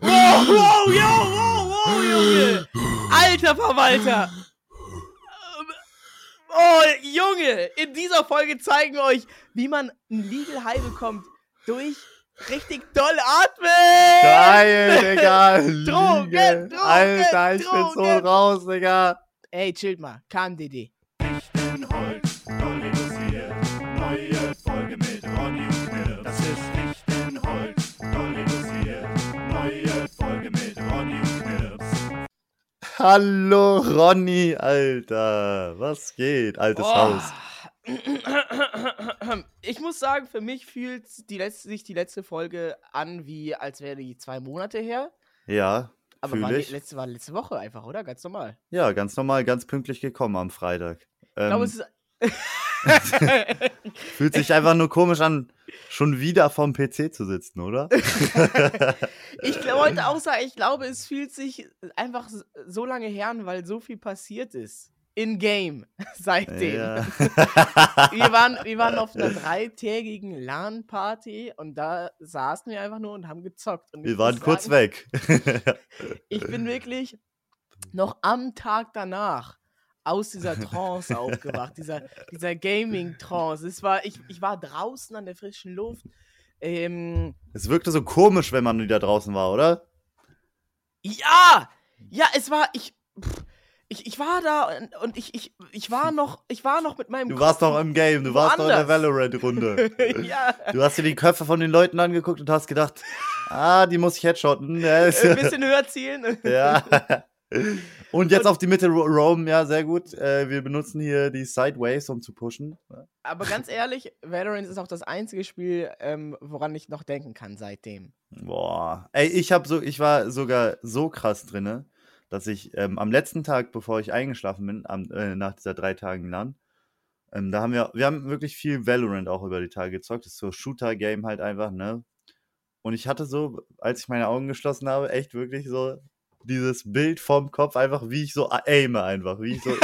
wow, wow, yo, wow, wow, Junge! Alter Verwalter! Oh, Junge! In dieser Folge zeigen wir euch, wie man ein Legal High bekommt durch richtig doll atmen! Geil, Digga! Drogen. Drogen, Alter, ich bin so Drogen. raus, Digga! Ey, chillt mal. KMDD. Hallo, Ronny, Alter! Was geht? Altes Oh. Haus. Ich muss sagen, für mich fühlt die letzte, sich die letzte Folge an, wie als wäre die zwei Monate her. Ja, Aber war die ich. letzte, war letzte Woche einfach, oder? Ganz normal. Ja, ganz normal, ganz pünktlich gekommen am Freitag. Ich glaube, Ähm, es ist. fühlt sich einfach nur komisch an, schon wieder vorm PC zu sitzen, oder? ich wollte auch sagen, ich glaube, es fühlt sich einfach so lange her an, weil so viel passiert ist. In-game. Seitdem. Ja. Wir, waren, wir waren auf einer dreitägigen LAN-Party und da saßen wir einfach nur und haben gezockt. Und Wir waren kurz sagen, weg. Ich bin wirklich noch am Tag danach aus dieser Trance aufgewacht, dieser, dieser Gaming-Trance. Es war, ich, ich war draußen an der frischen Luft. Ähm, es wirkte so komisch, wenn man wieder draußen war, oder? ja! Ja, es war, ich, pff, ich, ich war da und, und ich, ich, ich war noch, ich war noch mit meinem Du warst Kopf noch im Game, du warst noch in der. Valorant-Runde. ja, Du hast dir die Köpfe von den Leuten angeguckt und hast gedacht, ah, die muss ich headshotten. Ein bisschen höher zielen. ja. Und jetzt Und- auf die Mitte ro- roam, ja, sehr gut. Äh, wir benutzen hier die Sideways, um zu pushen. Aber ganz ehrlich, Valorant ist auch das einzige Spiel, ähm, woran ich noch denken kann seitdem. Boah. Ey, ich hab so, ich war sogar so krass drinne, dass ich ähm, am letzten Tag, bevor ich eingeschlafen bin, am, äh, nach dieser drei Tagen LAN, ähm, da haben wir, wir haben wirklich viel Valorant auch über die Tage gezockt. Das ist so Shooter-Game halt einfach, ne? Und ich hatte so, als ich meine Augen geschlossen habe, echt wirklich so dieses Bild vom Kopf, einfach wie ich so aime einfach, wie ich so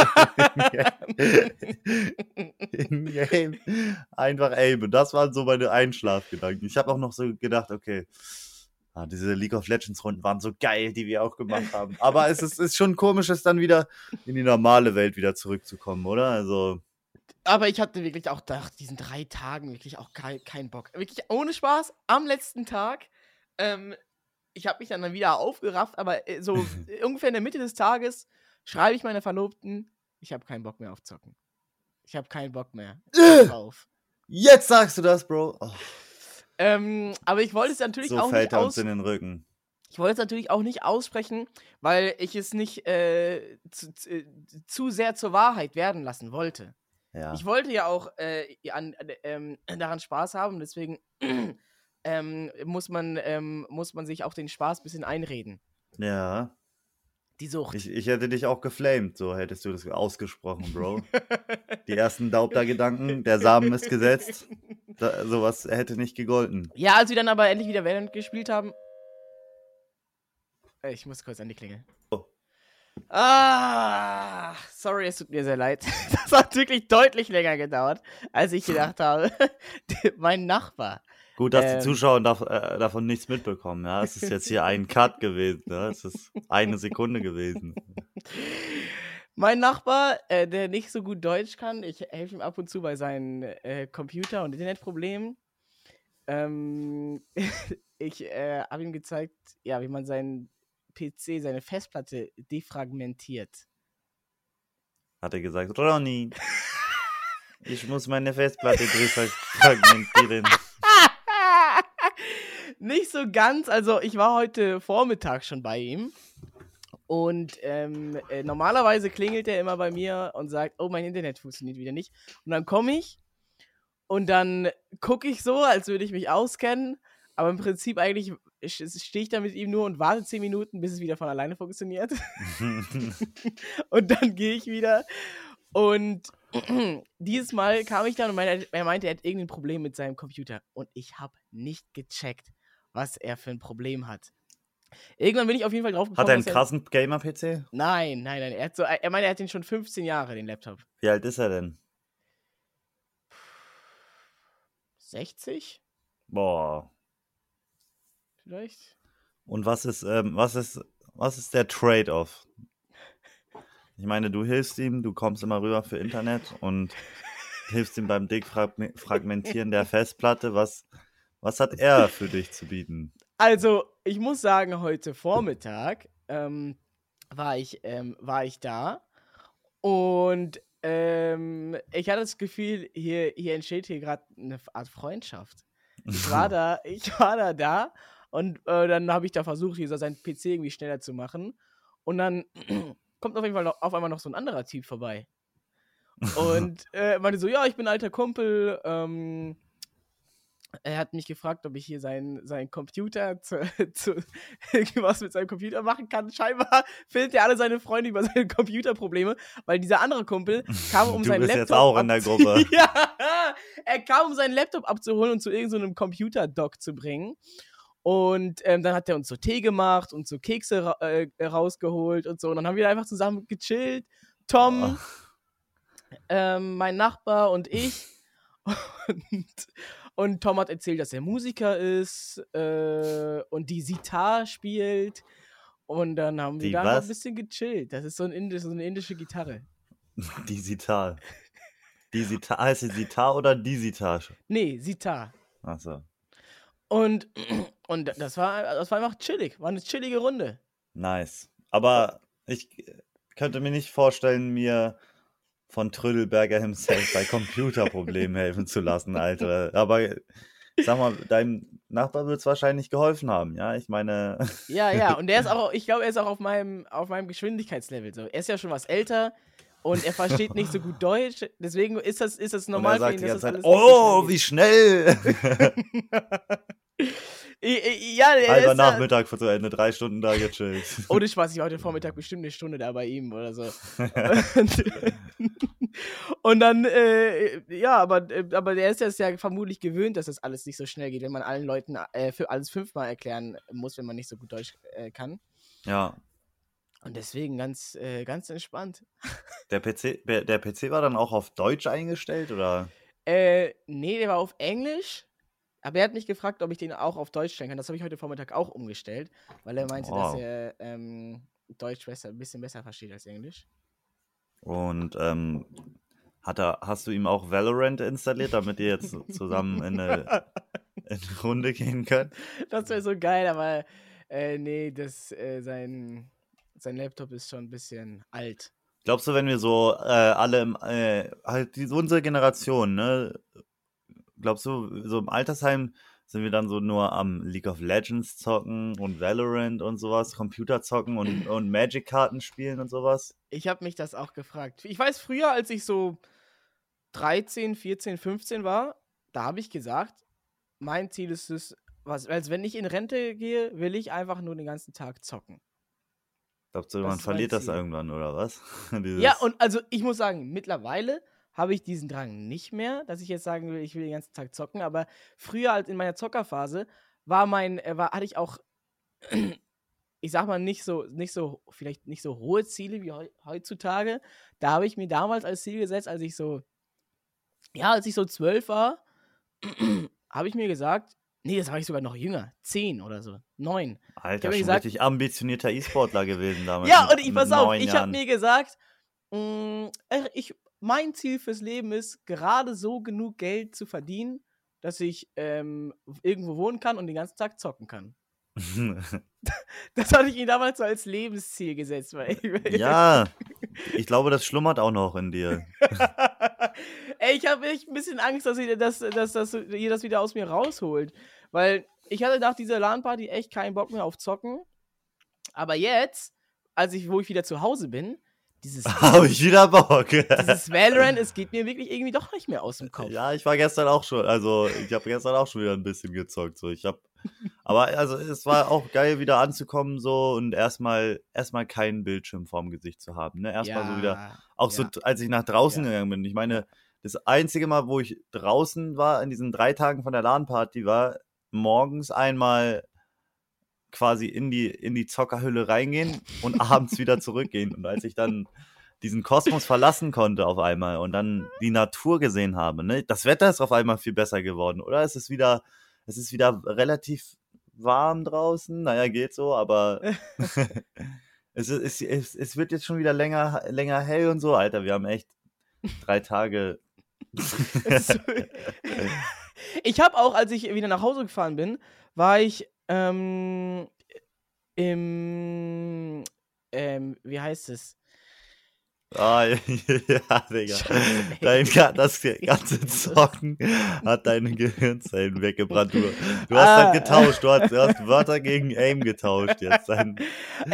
in Game einfach aime. Das waren so meine Einschlafgedanken. Ich habe auch noch so gedacht, okay, ah, diese League of Legends Runden waren so geil, die wir auch gemacht haben. Aber es ist, ist schon komisch, es dann wieder in die normale Welt wieder zurückzukommen, oder? Also, Aber ich hatte wirklich auch nach diesen drei Tagen wirklich auch keinen kein Bock. Wirklich ohne Spaß, am letzten Tag. Ähm, ich habe mich dann, wieder aufgerafft, aber äh, so ungefähr in der Mitte des Tages schreibe ich meiner Verlobten, ich habe keinen Bock mehr auf Zocken. Ich habe keinen Bock mehr Äh. drauf. jetzt sagst du das, Bro. Oh, Ähm, aber ich wollte es natürlich so auch fällt nicht er aus uns in den Rücken. Ich wollte es natürlich auch nicht aussprechen, weil ich es nicht äh, zu, zu, äh, zu sehr zur Wahrheit werden lassen wollte. Ja. Ich wollte ja auch äh, an, ähm, daran Spaß haben, deswegen ähm, muss, man, ähm, muss man sich auch den Spaß ein bisschen einreden. ja. Die Sucht. Ich, ich hätte dich auch geflamed, so hättest du das ausgesprochen, Bro. Die ersten Daubda-Gedanken, der Samen ist gesetzt. Da, sowas hätte nicht gegolten. ja, als wir dann aber endlich wieder Valorant gespielt haben. Äh, Ich muss kurz an die Klingel. Oh. Ah, sorry, es tut mir sehr leid. Das hat wirklich deutlich länger gedauert, als ich gedacht habe. mein Nachbar. Gut, dass Ähm. die Zuschauer dav äh, davon nichts mitbekommen. Ja, es ist jetzt hier ein Cut gewesen. Ja? Es ist eine Sekunde gewesen. Mein Nachbar, äh, der nicht so gut Deutsch kann, ich helfe ihm ab und zu bei seinen äh, Computer- und Internetproblemen. Ähm, ich äh, habe ihm gezeigt, ja, wie man seinen PC, seine Festplatte defragmentiert. Hat er gesagt, Ronny, ich muss meine Festplatte fragmentieren. Nicht so ganz, also ich war heute Vormittag schon bei ihm. Und ähm, äh, normalerweise klingelt er immer bei mir und sagt, oh, mein Internet funktioniert wieder nicht. Und dann komme ich und dann gucke ich so, als würde ich mich auskennen. Aber im Prinzip eigentlich stehe ich da mit ihm nur und warte 10 Minuten, bis es wieder von alleine funktioniert. und dann gehe ich wieder. Und dieses Mal kam ich dann und meinte, er meinte, er hat irgendein Problem mit seinem Computer. Und ich habe nicht gecheckt, was er für ein Problem hat. Irgendwann bin ich auf jeden Fall drauf gekommen. Hat er einen krassen Gamer-PC? Nein, nein, nein. Er, hat so, er meinte, er hat den schon 15 Jahre, den Laptop. Wie alt ist er denn? 60? Boah. Vielleicht? Und was ist, ähm, was ist, was ist der Trade-off? Ich meine, du hilfst ihm, du kommst immer rüber für Internet und hilfst ihm beim Dickfragmentieren der Festplatte. Was, was hat er für dich zu bieten? Also, ich muss sagen, heute Vormittag ähm, war, ich, ähm, war ich da und ähm, ich hatte das Gefühl, hier, hier entsteht hier gerade eine Art Freundschaft. Ich war da, ich war da da und äh, dann habe ich da versucht, hier so seinen PC irgendwie schneller zu machen. Und dann kommt auf jeden Fall noch, auf einmal noch so ein anderer Typ vorbei. Und äh, meinte so, ja, ich bin alter Kumpel. Ähm, er hat mich gefragt, ob ich hier seinen, seinen Computer zu, zu irgendwas mit seinem Computer machen kann. Scheinbar findet er alle seine Freunde über seine Computerprobleme, weil dieser andere Kumpel kam, um Du seinen bist Laptop jetzt auch in der Gruppe. ja, er kam, um seinen Laptop abzuholen und zu irgendeinem so Computer-Dock zu bringen. Und ähm, dann hat er uns so Tee gemacht und so Kekse ra äh, rausgeholt und so. Und dann haben wir einfach zusammen gechillt. Tom, ähm, mein Nachbar und ich. Und, und Tom hat erzählt, dass er Musiker ist äh, und die Sitar spielt. Und dann haben wir Die da noch was? ein bisschen gechillt. Das ist so, ein Indisch, so eine indische Gitarre. Die Sitar. Die Sitar, heißt die Sitar oder die Sitar? Nee, Sitar. Achso. Und, und das war, das war einfach chillig. War eine chillige Runde. Nice. Aber ich könnte mir nicht vorstellen, mir von Trödelberger himself bei Computerproblemen helfen zu lassen, Alter. Aber sag mal, deinem Nachbar wird es wahrscheinlich geholfen haben, ja? Ich meine, Ja, ja. Und der ist auch, ich glaube, er ist auch auf meinem, auf meinem Geschwindigkeitslevel. So. Er ist ja schon was älter und er versteht nicht so gut Deutsch. Deswegen ist das, ist das und normal er sagt ihn, die dass das Zeit, alles oh, wie schnell! ja, der Halber Nachmittag zu Ende, drei Stunden da gechillt. Ohne Spaß, ich war heute Vormittag bestimmt eine Stunde da bei ihm oder so. und, dann, äh, ja, aber, äh, aber der ist es ja vermutlich gewöhnt, dass das alles nicht so schnell geht, wenn man allen Leuten äh, für alles fünfmal erklären muss, wenn man nicht so gut Deutsch äh, kann. ja, Und deswegen ganz, äh, ganz entspannt. der PC, der der PC war dann auch auf Deutsch eingestellt, oder? Äh, nee, der war auf Englisch. Aber er hat mich gefragt, ob ich den auch auf Deutsch stellen kann. Das habe ich heute Vormittag auch umgestellt, weil er meinte, dass Wow. er ähm, Deutsch besser, ein bisschen besser versteht als Englisch. Und ähm, hat er, hast du ihm auch Valorant installiert, damit ihr jetzt zusammen in eine, in eine Runde gehen könnt? Das wäre so geil, aber äh, nee, das, äh, sein, sein Laptop ist schon ein bisschen alt. Glaubst du, wenn wir so äh, alle, äh, halt die, unsere Generation, ne? Glaubst du, so im Altersheim sind wir dann so nur am League of Legends zocken und Valorant und sowas, Computer zocken und, und Magic-Karten spielen und sowas? Ich habe mich das auch gefragt. Ich weiß, früher, als ich so 13, 14, 15 war, da habe ich gesagt, mein Ziel ist es, was, also wenn ich in Rente gehe, will ich einfach nur den ganzen Tag zocken. Glaubst du, man verliert das irgendwann, oder was? Ja, und also ich muss sagen, mittlerweile habe ich diesen Drang nicht mehr, dass ich jetzt sagen will, ich will den ganzen Tag zocken, aber früher als in meiner Zockerphase war mein, äh, war, hatte ich auch, ich sag mal, nicht so, nicht so, vielleicht nicht so hohe Ziele wie heu heutzutage. Da habe ich mir damals als Ziel gesetzt, als ich so, ja, als ich so zwölf war, habe ich mir gesagt, nee, das war ich sogar noch jünger, zehn oder so, neun. Alter, mir schon gesagt- richtig ambitionierter E-Sportler gewesen damals. Ja, und ich pass auf, ich habe mir gesagt, mh, äh, ich, mein Ziel fürs Leben ist, gerade so genug Geld zu verdienen, dass ich ähm, irgendwo wohnen kann und den ganzen Tag zocken kann. Das hatte ich mir damals so als Lebensziel gesetzt. Weil ja, ich glaube, das schlummert auch noch in dir. Ey, ich habe echt ein bisschen Angst, dass, ihr, dass, dass, dass ihr das wieder aus mir rausholt. Weil ich hatte nach dieser LAN-Party echt keinen Bock mehr auf Zocken. Aber jetzt, als ich, wo ich wieder zu Hause bin, dieses, Habe ich wieder Bock. dieses Valorant, es geht mir wirklich irgendwie doch nicht mehr aus dem Kopf. Ja, ich war gestern auch schon, also ich habe gestern auch schon wieder ein bisschen gezockt. So. Ich habe, aber also es war auch geil, wieder anzukommen so und erstmal erstmal keinen Bildschirm vorm Gesicht zu haben. Ne? Erstmal so wieder, auch ja. so, als ich nach draußen Ja. gegangen bin. Ich meine, das einzige Mal, wo ich draußen war in diesen drei Tagen von der LAN-Party, war morgens einmal quasi in die, in die Zockerhülle reingehen und abends wieder zurückgehen. Und als ich dann diesen Kosmos verlassen konnte auf einmal und dann die Natur gesehen habe, ne, das Wetter ist auf einmal viel besser geworden, oder? Es ist wieder, es ist wieder relativ warm draußen. Naja, geht so, aber es, ist- es, es, es wird jetzt schon wieder länger, länger hell und so. Alter, wir haben echt drei Tage. Ich habe auch, als ich wieder nach Hause gefahren bin, war ich ähm, im, ähm, wie heißt es? Ah, ja, Digga. Scheiße. Dein, das ganze Zocken hat deine Gehirnzellen weggebrannt. Du, du hast Ah. dann getauscht. Du hast, du hast Wörter gegen Aim getauscht jetzt. Dein,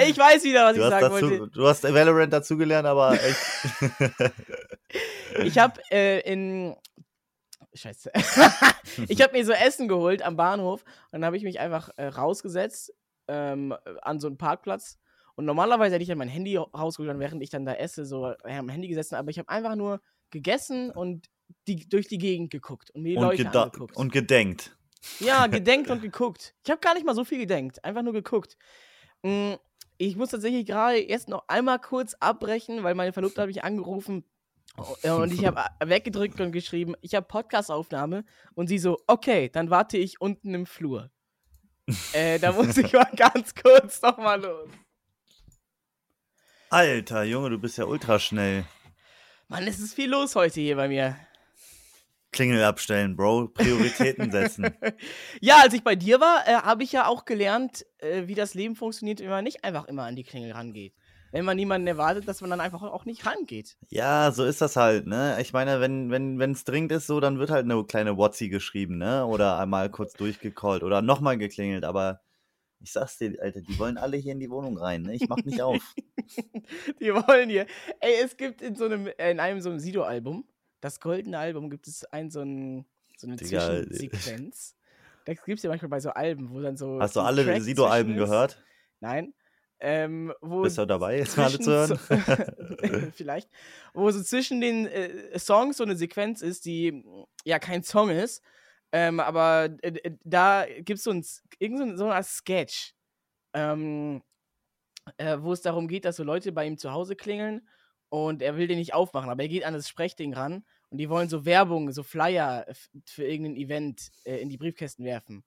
Ich weiß wieder, was ich sagen dazu, wollte. du hast Valorant dazugelernt, aber echt. Ich habe äh, in. Scheiße. ich habe mir so Essen geholt am Bahnhof und dann habe ich mich einfach äh, rausgesetzt ähm, an so einen Parkplatz. Und normalerweise hätte ich dann mein Handy rausgeholt, und während ich dann da esse, so äh, am Handy gesessen. Aber ich habe einfach nur gegessen und die, durch die Gegend geguckt und mir die und, Leute angeguckt. und gedenkt. Ja, gedenkt und geguckt. Ich habe gar nicht mal so viel gedenkt, einfach nur geguckt. Mm, Ich muss tatsächlich gerade jetzt noch einmal kurz abbrechen, weil meine Verlobte hat mich angerufen und ich habe weggedrückt und geschrieben, ich habe Podcastaufnahme und sie so, okay, dann warte ich unten im Flur. äh, da muss ich mal ganz kurz noch mal los. Alter, Junge, du bist ja ultra schnell. Mann, es ist viel los heute hier bei mir. Klingel abstellen, Bro. Prioritäten setzen. ja, als ich bei dir war, äh, habe ich ja auch gelernt, äh, wie das Leben funktioniert, wenn man nicht einfach immer an die Klingel rangeht. Wenn man niemanden erwartet, dass man dann einfach auch nicht rangeht. Ja, so ist das halt, ne? Ich meine, wenn wenn wenn, es dringend ist, so, dann wird halt eine kleine Whatsi geschrieben, ne? Oder einmal kurz durchgecallt oder nochmal geklingelt, aber ich sag's dir, Alter, die wollen alle hier in die Wohnung rein, ne? Ich mach nicht auf. Die wollen hier. Ey, es gibt in so einem, in einem so einem Sido-Album, das goldene Album, gibt es ein so, ein, so eine Digga, äh, Zwischensequenz. Das gibt es ja manchmal bei so Alben, wo dann so. Hast du alle Sido-Alben gehört? Nein. Ähm, wo Bist du dabei, jetzt mal zu hören? Vielleicht. Wo so zwischen den äh, Songs so eine Sequenz ist, die ja kein Song ist, ähm, aber äh, äh, da gibt es so ein, irgend so ein- Sketch, ähm, äh, wo es darum geht, dass so Leute bei ihm zu Hause klingeln und er will den nicht aufmachen, aber er geht an das Sprechding ran und die wollen so Werbung, so Flyer für irgendein Event äh, in die Briefkästen werfen.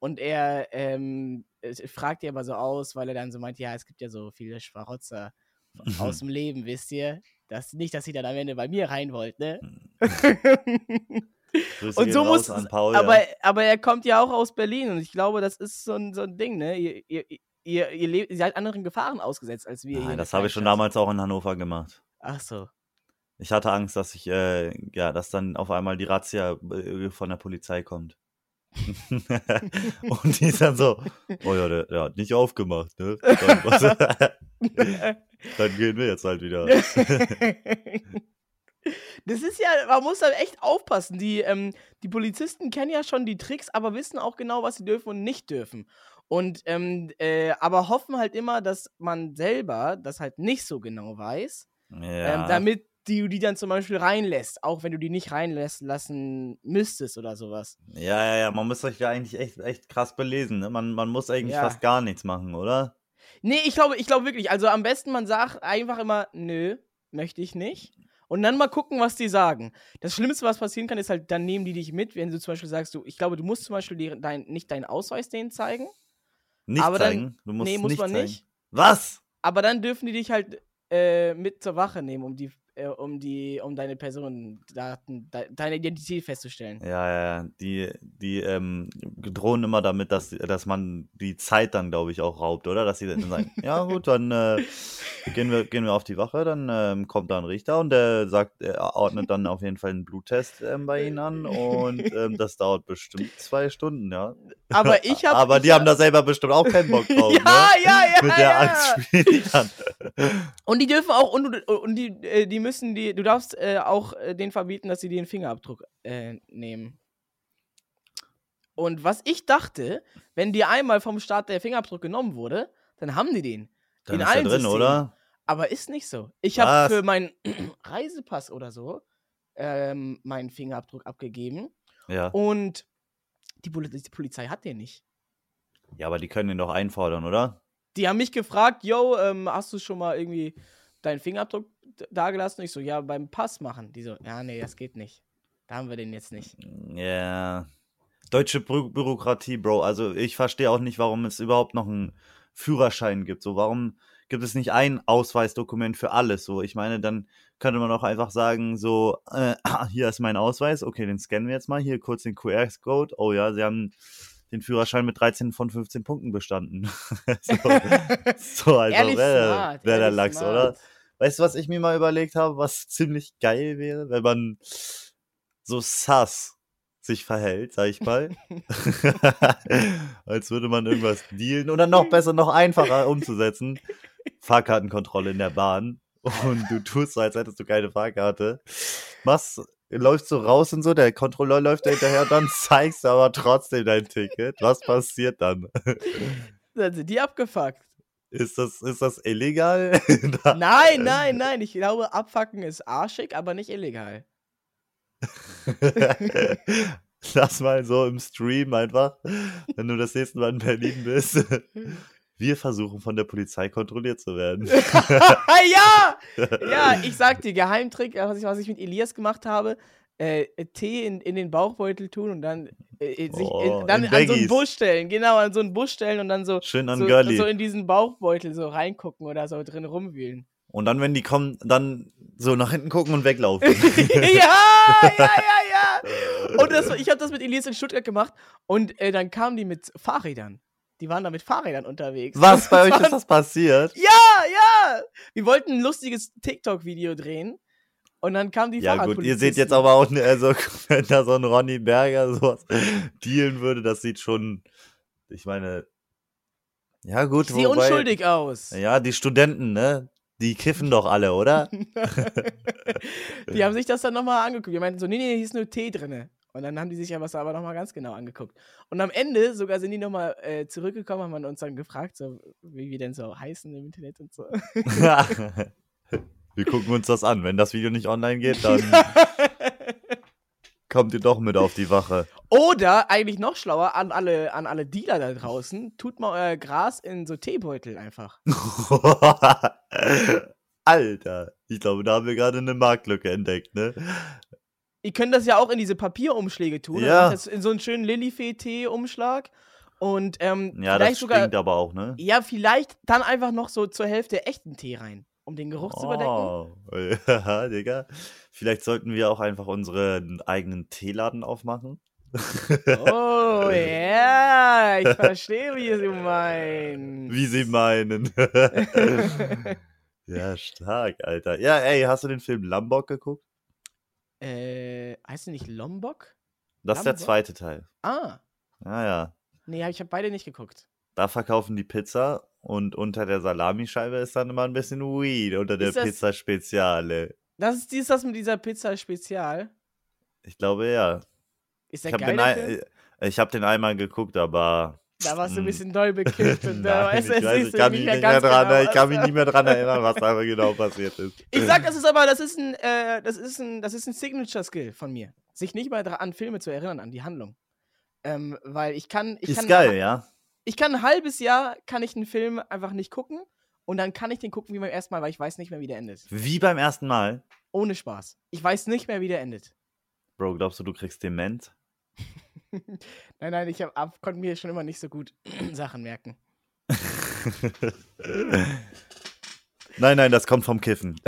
Und er ähm, fragt die aber so aus, weil er dann so meint, ja, es gibt ja so viele Schmarotzer aus dem Leben, wisst ihr? Das, nicht, dass ihr dann am Ende bei mir rein wollt, ne? Und so muss an Paul. aber, ja. aber er kommt ja auch aus Berlin und ich glaube, das ist so ein, so ein Ding, ne? Ihr, ihr, ihr, ihr, lebt, ihr seid anderen Gefahren ausgesetzt als wir. Nein, in das habe ich schon damals auch in Hannover gemacht. Ach so. Ich hatte Angst, dass ich, äh, ja, dass dann auf einmal die Razzia äh, von der Polizei kommt. und die ist dann so, oh ja, der, der hat nicht aufgemacht, ne? Dann, was, dann gehen wir jetzt halt wieder. Das ist ja, man muss da echt aufpassen. Die, ähm, die Polizisten kennen ja schon die Tricks, aber wissen auch genau, was sie dürfen und nicht dürfen. Und ähm, äh, aber hoffen halt immer, dass man selber das halt nicht so genau weiß, ähm, Ja, damit du die dann zum Beispiel reinlässt, auch wenn du die nicht reinlässt lassen müsstest oder sowas. ja, ja, ja, man muss sich ja eigentlich echt, echt krass belesen, ne? Man, man muss eigentlich Ja. fast gar nichts machen, oder? Nee, ich glaube, ich glaube wirklich. Also am besten man sagt einfach immer, nö, möchte ich nicht. Und dann mal gucken, was die sagen. Das Schlimmste, was passieren kann, ist halt, dann nehmen die dich mit, wenn du zum Beispiel sagst, du, ich glaube, du musst zum Beispiel deren- dein, nicht deinen Ausweis denen zeigen. Nicht Aber dann- zeigen. du musst nee, muss nicht man zeigen. nicht. Was? Aber dann dürfen die dich halt äh, mit zur Wache nehmen, um die, äh, um die, um deine Personendaten, de deine Identität festzustellen. Ja, ja, ja. Die, die ähm, drohen immer damit, dass, dass man die Zeit dann, glaube ich, auch raubt, oder? Dass sie dann sagen, ja gut, dann äh, gehen, wir, gehen wir auf die Wache, dann ähm, kommt da ein Richter und der sagt, er ordnet dann auf jeden Fall einen Bluttest ähm, bei ihnen an und ähm, das dauert bestimmt zwei Stunden, ja. Aber ich habe. Aber die haben da selber bestimmt auch keinen Bock drauf, ja, ne? ja, ja, Mit der ja. Angst spielen die dann. Und die dürfen auch, und, und die, äh, die müssen die, du darfst äh, auch äh, denen verbieten, dass sie dir den Fingerabdruck äh, nehmen. Und was ich dachte, wenn dir einmal vom Staat der Fingerabdruck genommen wurde, dann haben die den. Dann In ist allen drin, Systemen. oder? Aber ist nicht so. Ich habe für meinen Reisepass oder so ähm, meinen Fingerabdruck abgegeben Ja. und die, Poli die Polizei hat den nicht. Ja, aber die können den doch einfordern, oder? Die haben mich gefragt, yo, ähm, hast du schon mal irgendwie deinen Fingerabdruck dagelassen? Ich so, ja, beim Pass machen. Die so, ja, nee, das geht nicht. Da haben wir den jetzt nicht. Ja. Deutsche Bü Bürokratie, Bro. Also ich verstehe auch nicht, warum es überhaupt noch einen Führerschein gibt. So, warum gibt es nicht ein Ausweisdokument für alles? So, ich meine, dann könnte man auch einfach sagen, so, äh, hier ist mein Ausweis, okay, den scannen wir jetzt mal, hier kurz den QR-Code. Oh ja, sie haben den Führerschein mit 13 von 15 Punkten bestanden. so, so also wäre wär der Lachs, smart. oder? Weißt du, was ich mir mal überlegt habe, was ziemlich geil wäre, wenn man so sass sich verhält, sag ich mal. Als würde man irgendwas dealen oder noch besser, noch einfacher umzusetzen. Fahrkartenkontrolle in der Bahn und du tust so, als hättest du keine Fahrkarte. Machst, läufst so raus und so, der Kontrolleur läuft da hinterher, dann zeigst du aber trotzdem dein Ticket. Was passiert dann? Dann sind die abgefuckt. Ist das, ist das illegal? Nein, nein, nein. Ich glaube, abfucken ist arschig, aber nicht illegal. Lass mal so im Stream einfach, wenn du das nächste Mal in Berlin bist. Wir versuchen von der Polizei kontrolliert zu werden. ja! Ja, ich sag dir, Geheimtrick, äh, was ich, was ich mit Elias gemacht habe, äh, Tee in, in den Bauchbeutel tun und dann, äh, sich, Oh, äh, dann in an so einen Baggies. Bus stellen. Genau, an so einen Bus stellen und dann so, Schön an so, Girlie. so in diesen Bauchbeutel so reingucken oder so drin rumwühlen. Und dann, wenn die kommen, dann so nach hinten gucken und weglaufen. ja, ja, ja, ja. Und das, ich habe das mit Elias in Stuttgart gemacht und äh, dann kamen die mit Fahrrädern. Die waren da mit Fahrrädern unterwegs. Was, bei euch ist das passiert? Ja, ja. Wir wollten ein lustiges TikTok-Video drehen. Und dann kam die Ja gut, ihr seht jetzt aber auch, also wenn da so ein Ronny Berger sowas dealen würde, das sieht schon, ich meine, ja gut, wobei- unschuldig aus. Ja, die Studenten, ne, die kiffen doch alle, oder? die haben sich das dann nochmal angeguckt. Die meinten so, nee, nee, hier ist nur Tee drinne. Und dann haben die sich ja was aber nochmal ganz genau angeguckt. Und am Ende sogar sind die nochmal äh, zurückgekommen, haben uns dann gefragt, so, wie wir denn so heißen im Internet und so. Wir gucken uns das an. Wenn das Video nicht online geht, dann kommt ihr doch mit auf die Wache. Oder eigentlich noch schlauer an alle, an alle Dealer da draußen, tut mal euer Gras in so Teebeutel einfach. Alter, ich glaube, da haben wir gerade eine Marktlücke entdeckt, ne? Ihr könnt das ja auch in diese Papierumschläge tun. Ja. In so einen schönen Lillifee-Tee-Umschlag. Und ähm, Ja, vielleicht das sogar. stinkt aber auch, ne? Ja, vielleicht dann einfach noch so zur Hälfte echten Tee rein, um den Geruch zu überdecken. Oh, ja, Digga. Vielleicht sollten wir auch einfach unseren eigenen Teeladen aufmachen. Oh, ja, ich verstehe, wie du meinst. Wie sie meinen. ja, stark, Alter. Ja, ey, hast du den Film Lombok geguckt? Äh, heißt der nicht Lombok? Das ist der Lombok? zweite Teil. Ah, Ja, ja. nee, ich habe beide nicht geguckt. Da verkaufen die Pizza und unter der Salamischeibe ist dann immer ein bisschen Weed unter der das- Pizza Speziale. Das ist, ist das mit dieser Pizza Spezial. Ich glaube ja. Ist Ich der habe geil, den, der äh, ich hab den einmal geguckt, aber. Da warst du ein Mm. bisschen doll bekifft und da Nein, ich, weiß, ich kann mich nicht mehr dran, genau, ich kann mich nicht mehr dran erinnern, was da genau passiert ist. Ich sag, das ist aber, das ist ein, äh, das ist ein, das ist ein Signature-Skill von mir. Sich nicht dra- an Filme zu erinnern, an die Handlung. Ähm, weil ich kann, ich ist kann, geil, ja. ich kann ein halbes Jahr, kann ich einen Film einfach nicht gucken und dann kann ich den gucken wie beim ersten Mal, weil ich weiß nicht mehr, wie der endet. Wie beim ersten Mal. Ohne Spaß. Ich weiß nicht mehr, wie der endet. Bro, glaubst du, du kriegst Dement? Nein, nein, ich hab, ab, konnte mir schon immer nicht so gut Sachen merken. nein, nein, das kommt vom Kiffen.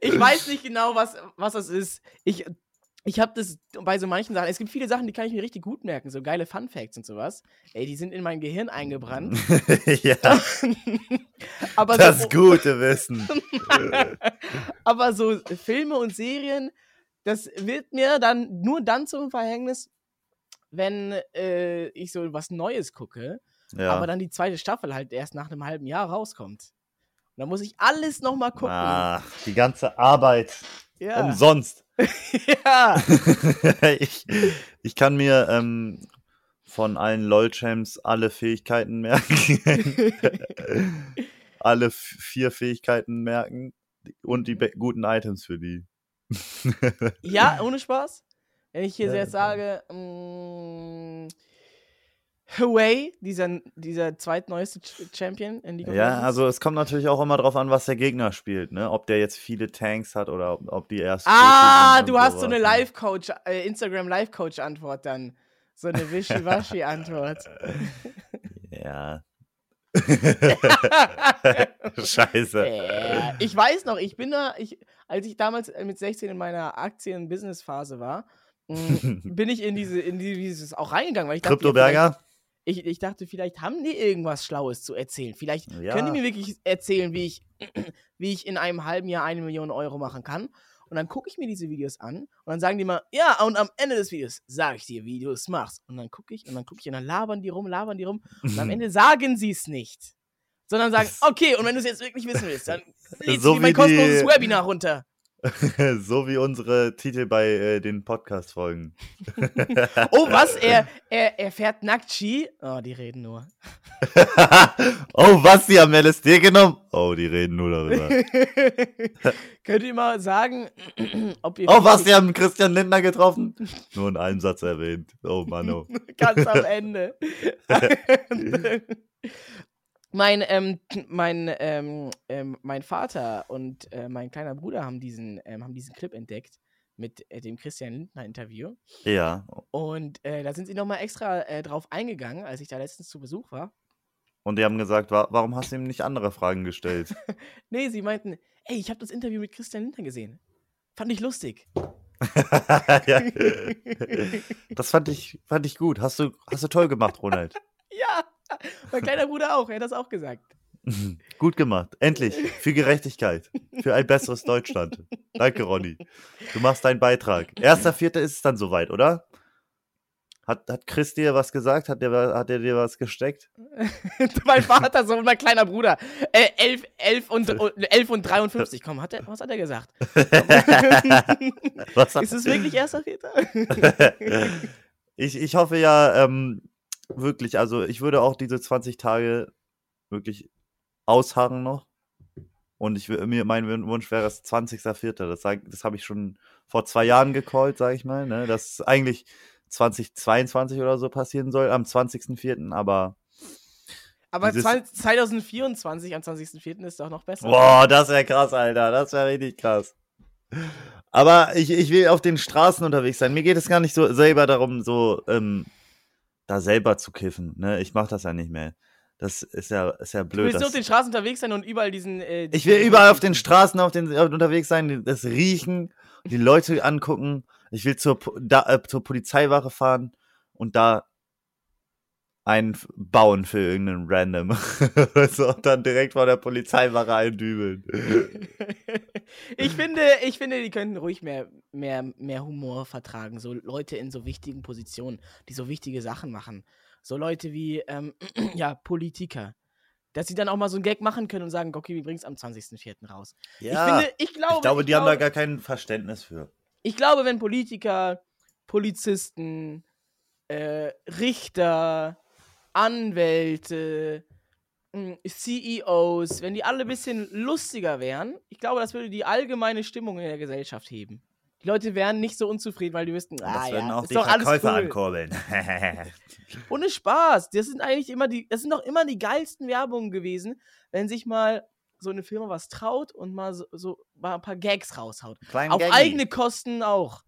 ich weiß nicht genau, was, was das ist. Ich, ich habe das bei so manchen Sachen. Es gibt viele Sachen, die kann ich mir richtig gut merken. So geile Fun Facts und sowas. Ey, die sind in mein Gehirn eingebrannt. ja, aber, das so, gute Wissen. aber so Filme und Serien, das wird mir dann nur dann zum Verhängnis, wenn äh, ich so was Neues gucke. Ja. Aber dann die zweite Staffel halt erst nach einem halben Jahr rauskommt. Und dann muss ich alles nochmal gucken. Ach, die ganze Arbeit ja. umsonst. ja. ich, ich kann mir ähm, von allen LOL-Champs alle Fähigkeiten merken. alle vier Fähigkeiten merken und die guten Items für die. Ja, ohne Spaß. Wenn ich hier Ja, jetzt sage, mm, Huawei, dieser, dieser zweitneueste Ch- Champion in League of Ja, Legends. also es kommt natürlich auch immer drauf an, was der Gegner spielt, ne? Ob der jetzt viele Tanks hat oder ob, ob die erst. Ah, du hast so sowas, eine ne? Live-Coach, äh, Instagram Live-Coach-Antwort dann. So eine Wischiwaschi-Antwort. Ja. Scheiße. Äh, ich weiß noch, ich bin da, ich, als ich damals äh, mit 16 in meiner Aktien-Business-Phase war, mh, bin ich in diese, in dieses auch reingegangen, weil ich dachte, Kryptoberger? vielleicht- ich, ich dachte, vielleicht haben die irgendwas Schlaues zu erzählen. Vielleicht Ja. können die mir wirklich erzählen, wie ich, wie ich in einem halben Jahr eine Million Euro machen kann. Und dann gucke ich mir diese Videos an und dann sagen die mal, ja, und am Ende des Videos sage ich dir, wie du es machst. Und dann gucke ich und dann gucke ich und dann labern die rum, labern die rum. Und am Ende sagen sie es nicht. Sondern sagen, okay, und wenn du es jetzt wirklich wissen willst, dann lädst So du mein kostenloses die- Webinar runter. so wie unsere Titel bei äh, den Podcast-Folgen. Oh, was? Er, er, er fährt nackt Ski? Oh, die reden nur. oh, was? Die haben LSD genommen? Oh, die reden nur darüber. Könnt ihr mal sagen, ob ihr oh, was? Die haben Christian Lindner getroffen? Nur in einem Satz erwähnt. Oh, Mann, oh. ganz am Ende. Mein, ähm, mein, ähm, ähm, mein Vater und äh, mein kleiner Bruder haben diesen, ähm, haben diesen Clip entdeckt mit äh, dem Christian Lindner Interview. Ja. Und äh, da sind sie nochmal extra äh, drauf eingegangen, als ich da letztens zu Besuch war. Und die haben gesagt, wa warum hast du ihm nicht andere Fragen gestellt? Nee, sie meinten, ey, ich habe das Interview mit Christian Lindner gesehen. Fand ich lustig. ja. Das fand ich, fand ich gut. Hast du, hast du toll gemacht, Ronald. Mein kleiner Bruder auch, er hat das auch gesagt. Gut gemacht. Endlich. Für Gerechtigkeit. Für ein besseres Deutschland. Danke, Ronny. Du machst deinen Beitrag. Erster, vierter ist es dann soweit, oder? Hat, hat Chris dir was gesagt? Hat der, hat der dir was gesteckt? mein Vater so mein kleiner Bruder. Äh, 11, 11, und, 11 und 53. Komm, hat er, was hat er gesagt? Was hat Ist es wirklich erster Vierter? ich, ich hoffe ja ähm, wirklich, also ich würde auch diese 20 Tage wirklich ausharren noch. Und ich, mir, mein Wunsch wäre es 20.04. Das, sag- das habe ich schon vor zwei Jahren gecallt, sage ich mal. Ne? Das eigentlich 2022 oder so passieren soll, am 20.04. Aber Aber Dieses- 20, 2024 am 20.04. ist doch noch besser. Boah, das wäre krass, Alter. Das wäre richtig krass. Aber ich, ich will auf den Straßen unterwegs sein. Mir geht es gar nicht so selber darum, so ähm, da selber zu kiffen. Ne? Ich mache das ja nicht mehr. Das ist ja, ist ja Du blöd. willst nur Das, auf den Straßen unterwegs sein und überall diesen. Äh, ich will überall auf den Straßen auf den, auf, unterwegs sein, das riechen, die Leute angucken. Ich will zur, da, äh, zur Polizeiwache fahren und da einbauen für irgendeinen Random. so, und dann direkt vor der Polizeiwache eindübeln. ich finde, ich finde, die könnten ruhig mehr, mehr, mehr Humor vertragen. So Leute in so wichtigen Positionen, die so wichtige Sachen machen. So Leute wie, ähm, ja, Politiker. Dass sie dann auch mal so einen Gag machen können und sagen, okay, wir bringen es am 20.04. raus. Ja, ich finde, ich glaube, ich glaube, ich die haben da gar kein Verständnis für. ich glaube, wenn Politiker, Polizisten, äh, Richter, Anwälte, CEOs, wenn die alle ein bisschen lustiger wären, ich glaube, das würde die allgemeine Stimmung in der Gesellschaft heben. Die Leute wären nicht so unzufrieden, weil die wüssten, ah das würden ja, auch die Verkäufer cool. ankurbeln. Ohne Spaß. Das sind eigentlich immer die, das sind doch immer die geilsten Werbungen gewesen, wenn sich mal so eine Firma was traut und mal so, so mal ein paar Gags raushaut. Kleinen Auf Gaggy. eigene Kosten auch.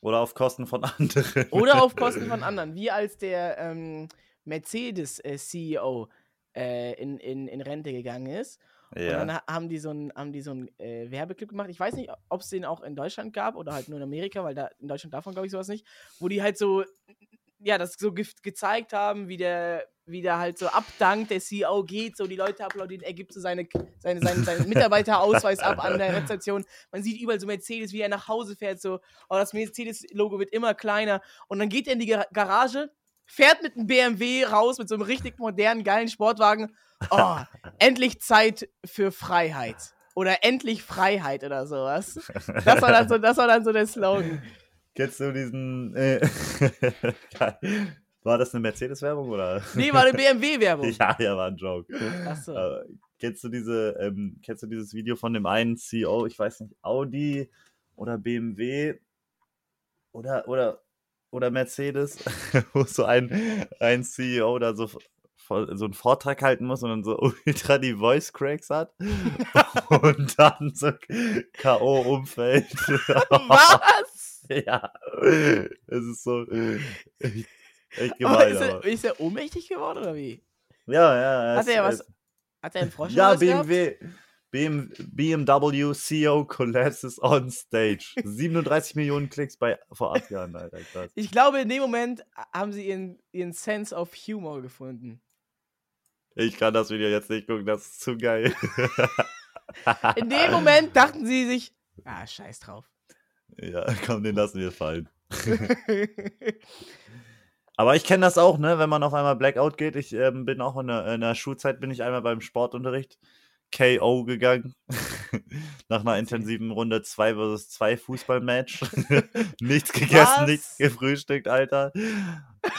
Oder auf Kosten von anderen. Oder auf Kosten von anderen. Wie als der ähm, Mercedes-CEO äh, in, in, in Rente gegangen ist. Und Ja. dann ha- haben die so einen haben die so einen, äh, Werbeclip gemacht. Ich weiß nicht, ob es den auch in Deutschland gab oder halt nur in Amerika, weil da in Deutschland davon glaube ich sowas nicht. Wo die halt so, ja, das so ge gezeigt haben, wie der, wie der halt so abdankt, der CEO geht, so die Leute applaudieren, er gibt so seine, seine, seine, seinen Mitarbeiterausweis ab an der Rezeption. Man sieht überall so Mercedes, wie er nach Hause fährt, so, oh, das Mercedes-Logo wird immer kleiner. Und dann geht er in die Gar Garage, fährt mit einem BMW raus, mit so einem richtig modernen, geilen Sportwagen. Oh, endlich Zeit für Freiheit. Oder endlich Freiheit oder sowas. Das war dann so, das war dann so der Slogan. Kennst du diesen. Äh, war das eine Mercedes-Werbung oder? Nee, war eine BMW-Werbung. ja, ja, war ein Joke. Achso. Kennst du diese, ähm, kennst du dieses Video von dem einen CEO, ich weiß nicht, Audi oder BMW oder, oder oder Mercedes, wo so ein, ein CEO da so, so einen Vortrag halten muss und dann so ultra die Voice Cracks hat und dann so K.O. umfällt. Was? ja, es ist so echt, gemein. ist, er, ist er ohnmächtig geworden oder wie? Ja, ja. Hat er was? Hat er einen Frosch Ja, was gehabt? BMW. BM, BMW CEO collapses on stage. 37 Millionen Klicks bei, vor acht Jahren, Alter. Krass. Ich glaube, in dem Moment haben sie ihren, ihren Sense of Humor gefunden. Ich kann das Video jetzt nicht gucken, das ist zu geil. In dem Moment dachten sie sich, ah, scheiß drauf. ja, komm, den lassen wir fallen. Aber ich kenne das auch, ne, wenn man auf einmal Blackout geht. Ich ähm, bin auch in der, in der Schulzeit, bin ich einmal beim Sportunterricht KO gegangen. Nach einer intensiven Runde 2 versus 2 Fußballmatch. nichts gegessen, Was? nichts gefrühstückt, Alter.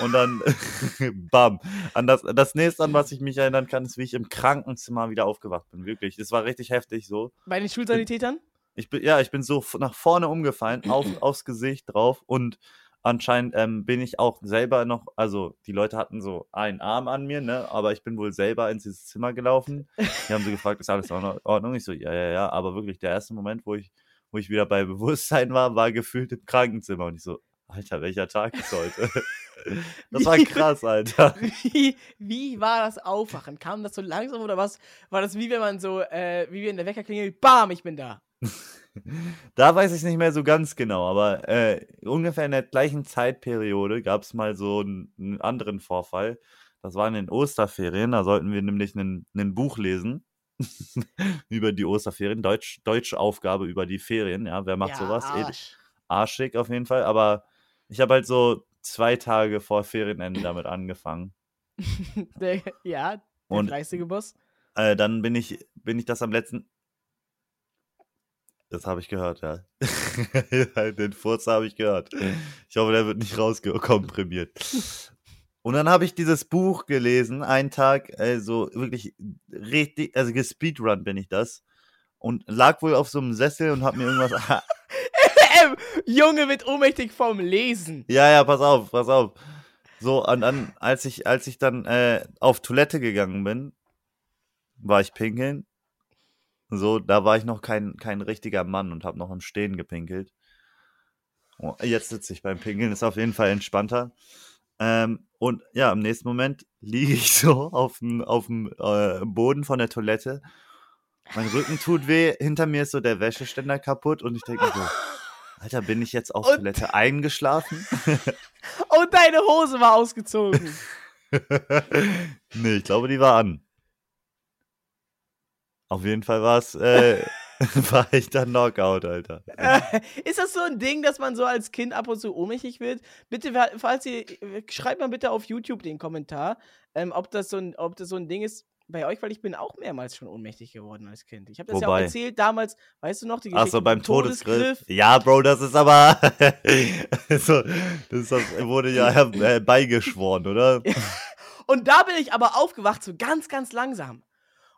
Und dann, bam. An das, das nächste, an was ich mich erinnern kann, ist, wie ich im Krankenzimmer wieder aufgewacht bin. Wirklich. Es war richtig heftig so. Bei den Schulsanitätern? Ich bin, ja, ich bin so nach vorne umgefallen, auf, aufs Gesicht drauf und anscheinend ähm, bin ich auch selber noch, also die Leute hatten so einen Arm an mir, ne, aber ich bin wohl selber ins dieses Zimmer gelaufen. Die haben so gefragt, ist alles in Ordnung? Ich so, ja, ja, ja, aber wirklich der erste Moment, wo ich, wo ich wieder bei Bewusstsein war, war gefühlt im Krankenzimmer und ich so, Alter, welcher Tag ist heute? Das war krass, Alter. Wie, wie war das Aufwachen? Kam das so langsam oder was? War das wie wenn man so, äh, wie wenn der Wecker klingelt, bam, ich bin da. Da weiß ich nicht mehr so ganz genau, aber äh, ungefähr in der gleichen Zeitperiode gab es mal so einen, einen anderen Vorfall. Das war in den Osterferien, da sollten wir nämlich ein Buch lesen über die Osterferien, Deutsch, deutsche Aufgabe über die Ferien, ja, wer macht ja, sowas? Arsch. Arschig auf jeden Fall, aber ich habe halt so zwei Tage vor Ferienende damit angefangen. der, ja, der Und- Boss. Äh, dann bin ich, bin ich das am letzten. Das habe ich gehört, ja. Den Furz habe ich gehört. Ich hoffe, der wird nicht rauskomprimiert. Und dann habe ich dieses Buch gelesen, einen Tag, also wirklich richtig, also gespeedrun bin ich das. Und lag wohl auf so einem Sessel und habe mir irgendwas. Ähm, Junge wird ohnmächtig vom Lesen. Ja, ja, pass auf, pass auf. So, und dann, als ich, als ich dann äh, auf Toilette gegangen bin, war ich pinkeln. So, da war ich noch kein, kein richtiger Mann und habe noch im Stehen gepinkelt. Oh, jetzt sitze ich beim Pinkeln, ist auf jeden Fall entspannter. Ähm, und ja, im nächsten Moment liege ich so auf dem, auf dem äh, Boden von der Toilette. Mein Rücken tut weh, hinter mir ist so der Wäscheständer kaputt und ich denke so, Alter, bin ich jetzt auf Und- Toilette eingeschlafen? Und deine Hose war ausgezogen. nee, ich glaube, die war an. Auf jeden Fall war es, äh, war ich dann Knockout, Alter. Äh, ist das so ein Ding, dass man so als Kind ab und zu ohnmächtig wird? Bitte, fa- falls ihr, schreibt mal bitte auf YouTube den Kommentar, ähm, ob, das so ein, ob das so ein Ding ist bei euch, weil ich bin auch mehrmals schon ohnmächtig geworden als Kind. Ich habe das ja auch Wobei? erzählt damals, weißt du noch, die Ach Geschichte so, mit beim dem Todesgriff. Ja, Bro, das ist aber, so, das, das wurde ja äh, beigeschworen, oder? Und da bin ich aber aufgewacht, so ganz, ganz langsam.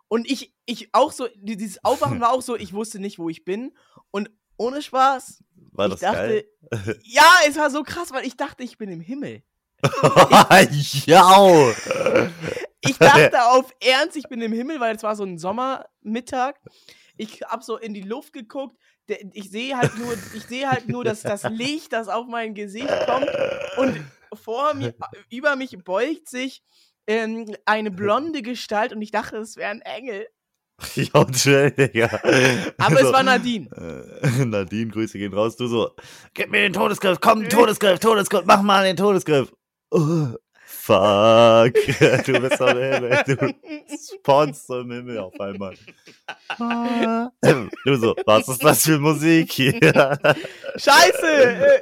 Und ich, ich auch so, die- dieses Aufwachen war auch so, ich wusste nicht, wo ich bin. Und ohne Spaß, War ich das dachte, geil? ja, es war so krass, weil ich dachte, ich bin im Himmel. ja! Ich dachte auf Ernst, ich bin im Himmel, weil es war so ein Sommermittag. Ich hab so in die Luft geguckt. Ich sehe halt nur, ich sehe halt nur, dass das Licht, das auf mein Gesicht kommt und vor mir, über mich beugt sich ähm, eine blonde Gestalt und ich dachte, es wäre ein Engel. Ja, chill, Digga. Aber So, es war Nadine. Äh, Nadine, Grüße gehen raus. Du so, gib mir den Todesgriff, komm, Todesgriff, Todesgriff, mach mal den Todesgriff. Oh, fuck. Du bist am Himmel. Du spawnst im Himmel auf einmal. Du so, was ist das für Musik hier? Scheiße!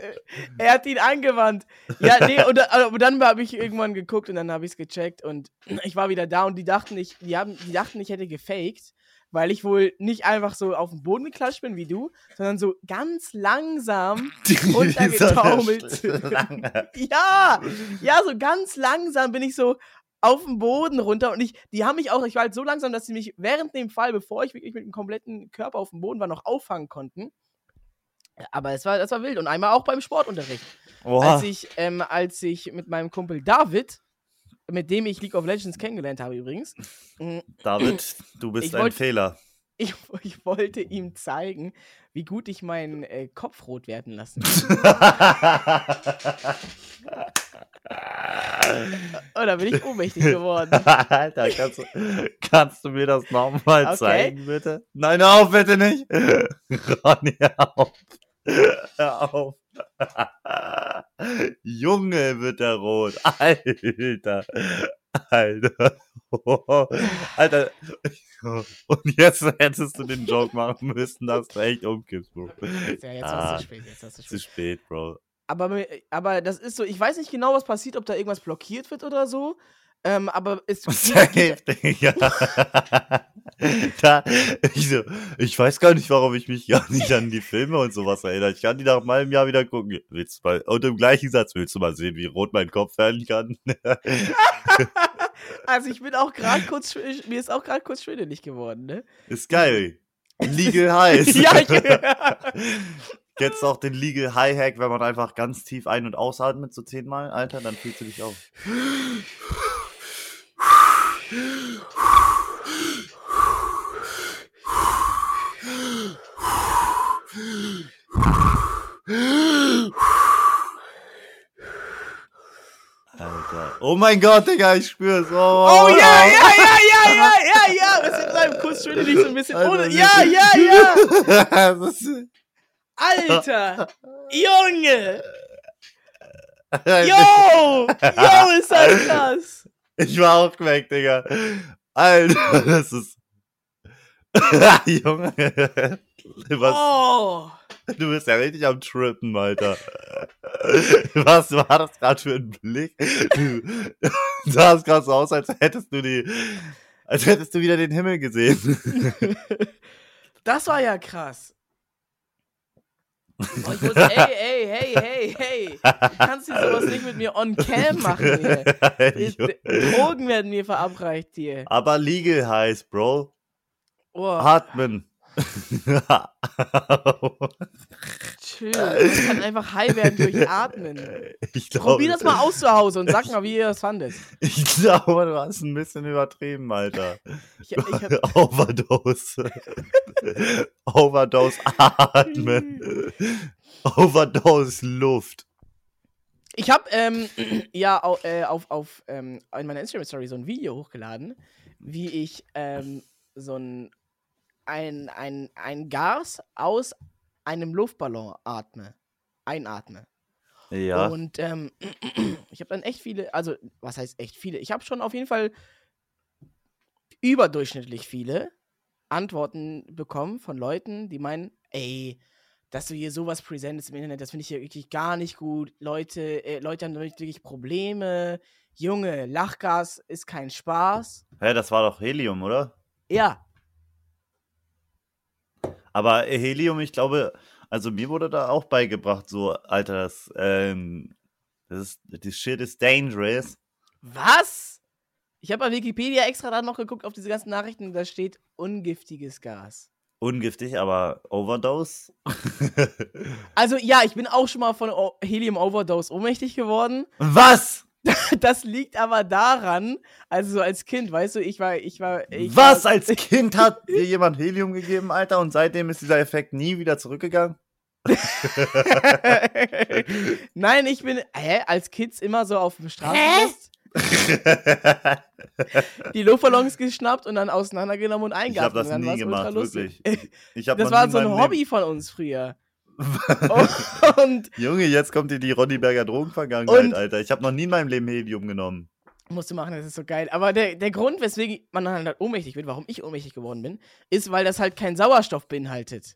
er hat ihn angewandt. Ja, nee, und, aber dann habe ich irgendwann geguckt und dann habe ich es gecheckt und ich war wieder da und die dachten, ich, die, haben, die dachten, ich hätte gefaked, weil ich wohl nicht einfach so auf den Boden geklatscht bin wie du, sondern so ganz langsam runtergetaumelt. Ja, ja, so ganz langsam bin ich so auf den Boden runter und ich, die haben mich auch, ich war halt so langsam, dass sie mich während dem Fall, bevor ich wirklich mit dem kompletten Körper auf dem Boden war, noch auffangen konnten. Aber es war, das war wild. Und einmal auch beim Sportunterricht. Oha. Als ich, ähm, als ich mit meinem Kumpel David, mit dem ich League of Legends kennengelernt habe übrigens, mm, David, du bist Ich ein wollt- Fehler. ich, ich wollte ihm zeigen, wie gut ich meinen äh, Kopf rot werden lassen. Und da bin ich ohnmächtig geworden. Alter, kannst du, kannst du mir das nochmal Okay. zeigen, bitte? Nein, hör auf, bitte nicht. Ronny, hör auf. Hör auf. Junge, wird er rot. Alter. Alter. Alter. Und jetzt hättest du den Joke machen müssen, dass du echt umkippst, Bro. Ja, jetzt Ah, zu spät. Jetzt war's zu Zu spät. spät, Bro. Aber, aber das ist so, ich weiß nicht genau, was passiert, ob da irgendwas blockiert wird oder so. Ähm, aber es. Safe, Digga. da, ich, so, ich weiß gar nicht, warum ich mich gar nicht an die Filme und sowas erinnere. Ich kann die nach im Jahr wieder gucken. Willst du mal, und im gleichen Satz willst du mal sehen, wie rot mein Kopf werden kann? Also ich bin auch gerade kurz, mir ist auch gerade kurz schwindelig geworden, ne? Ist geil. Legal Highs. ja, ich, Jetzt auch den Legal High Hack, wenn man einfach ganz tief ein- und ausatmet, so zehnmal, Alter, dann fühlst du dich auf. Alter. Oh mein Gott, Digga, ich spür's. Oh, Oh ja, ja, ja, ja, ja, ja, ja. Wir sind bleiben kurz schwindelig so ein bisschen Alter, ohne. Ja, ja, ja. Alter. Junge. Yo. Yo, ist das krass. Ich war auch weg, Digga. Alter, das ist. Junge. Was, Oh. Du bist ja richtig am Trippen, Alter. Was war das gerade für ein Blick? Du sahst gerade so aus, als hättest du die. Als hättest du wieder den Himmel gesehen. Das war ja krass. Oh, ich muss, ey, ey, hey, hey, hey. Du kannst hier sowas nicht mit mir on cam machen hier. Drogen werden mir verabreicht hier. Aber legal heißt, Bro. Oh, Atmen. chill. Man kann einfach high werden durch Atmen. Ich glaub, Probier das mal aus zu Hause und sag mal, wie ihr das fandet. Ich glaube, du hast ein bisschen übertrieben, Alter. Ich, ich Overdose. Overdose atmen. Overdose Luft. Ich habe ähm, ja au, äh, auf, auf ähm, in meiner Instagram Story so ein Video hochgeladen, wie ich ähm, so ein, ein, ein, ein Gas aus einem Luftballon atme. Einatme. Ja. Und ähm, ich habe dann echt viele, also was heißt echt viele? Ich habe schon auf jeden Fall überdurchschnittlich viele Antworten bekommen von Leuten, die meinen, ey, dass du hier sowas präsentest im Internet, das finde ich hier wirklich gar nicht gut. Leute, äh, Leute haben damit wirklich Probleme. Junge, Lachgas ist kein Spaß. Hä, das war doch Helium, oder? Ja, Aber Helium, ich glaube, also mir wurde da auch beigebracht, so, Alter, das, ähm, das ist, this shit is dangerous. was? Ich habe bei Wikipedia extra dann noch geguckt auf diese ganzen Nachrichten, da steht ungiftiges Gas. Ungiftig, aber Overdose? Also ja, ich bin auch schon mal von O- Helium Overdose ohnmächtig geworden. Was? Das liegt aber daran, also so als Kind, weißt du, ich war, ich war, ich Was? War, Als Kind hat dir jemand Helium gegeben, Alter, und seitdem ist dieser Effekt nie wieder zurückgegangen? Nein, ich bin, hä, als Kids immer so auf dem Straßenfest die Luftballons geschnappt und dann auseinandergenommen und Ich habe das nie gemacht, wirklich. Ich hab Das war so in ein Hobby von uns früher. Und Junge, jetzt kommt dir die Ronnyberger Drogenvergangenheit, Alter. Ich habe noch nie in meinem Leben Helium genommen. musst du machen, das ist so geil. Aber der, der Grund, weswegen man dann halt ohnmächtig wird, warum ich ohnmächtig geworden bin, ist, weil das halt keinen Sauerstoff beinhaltet.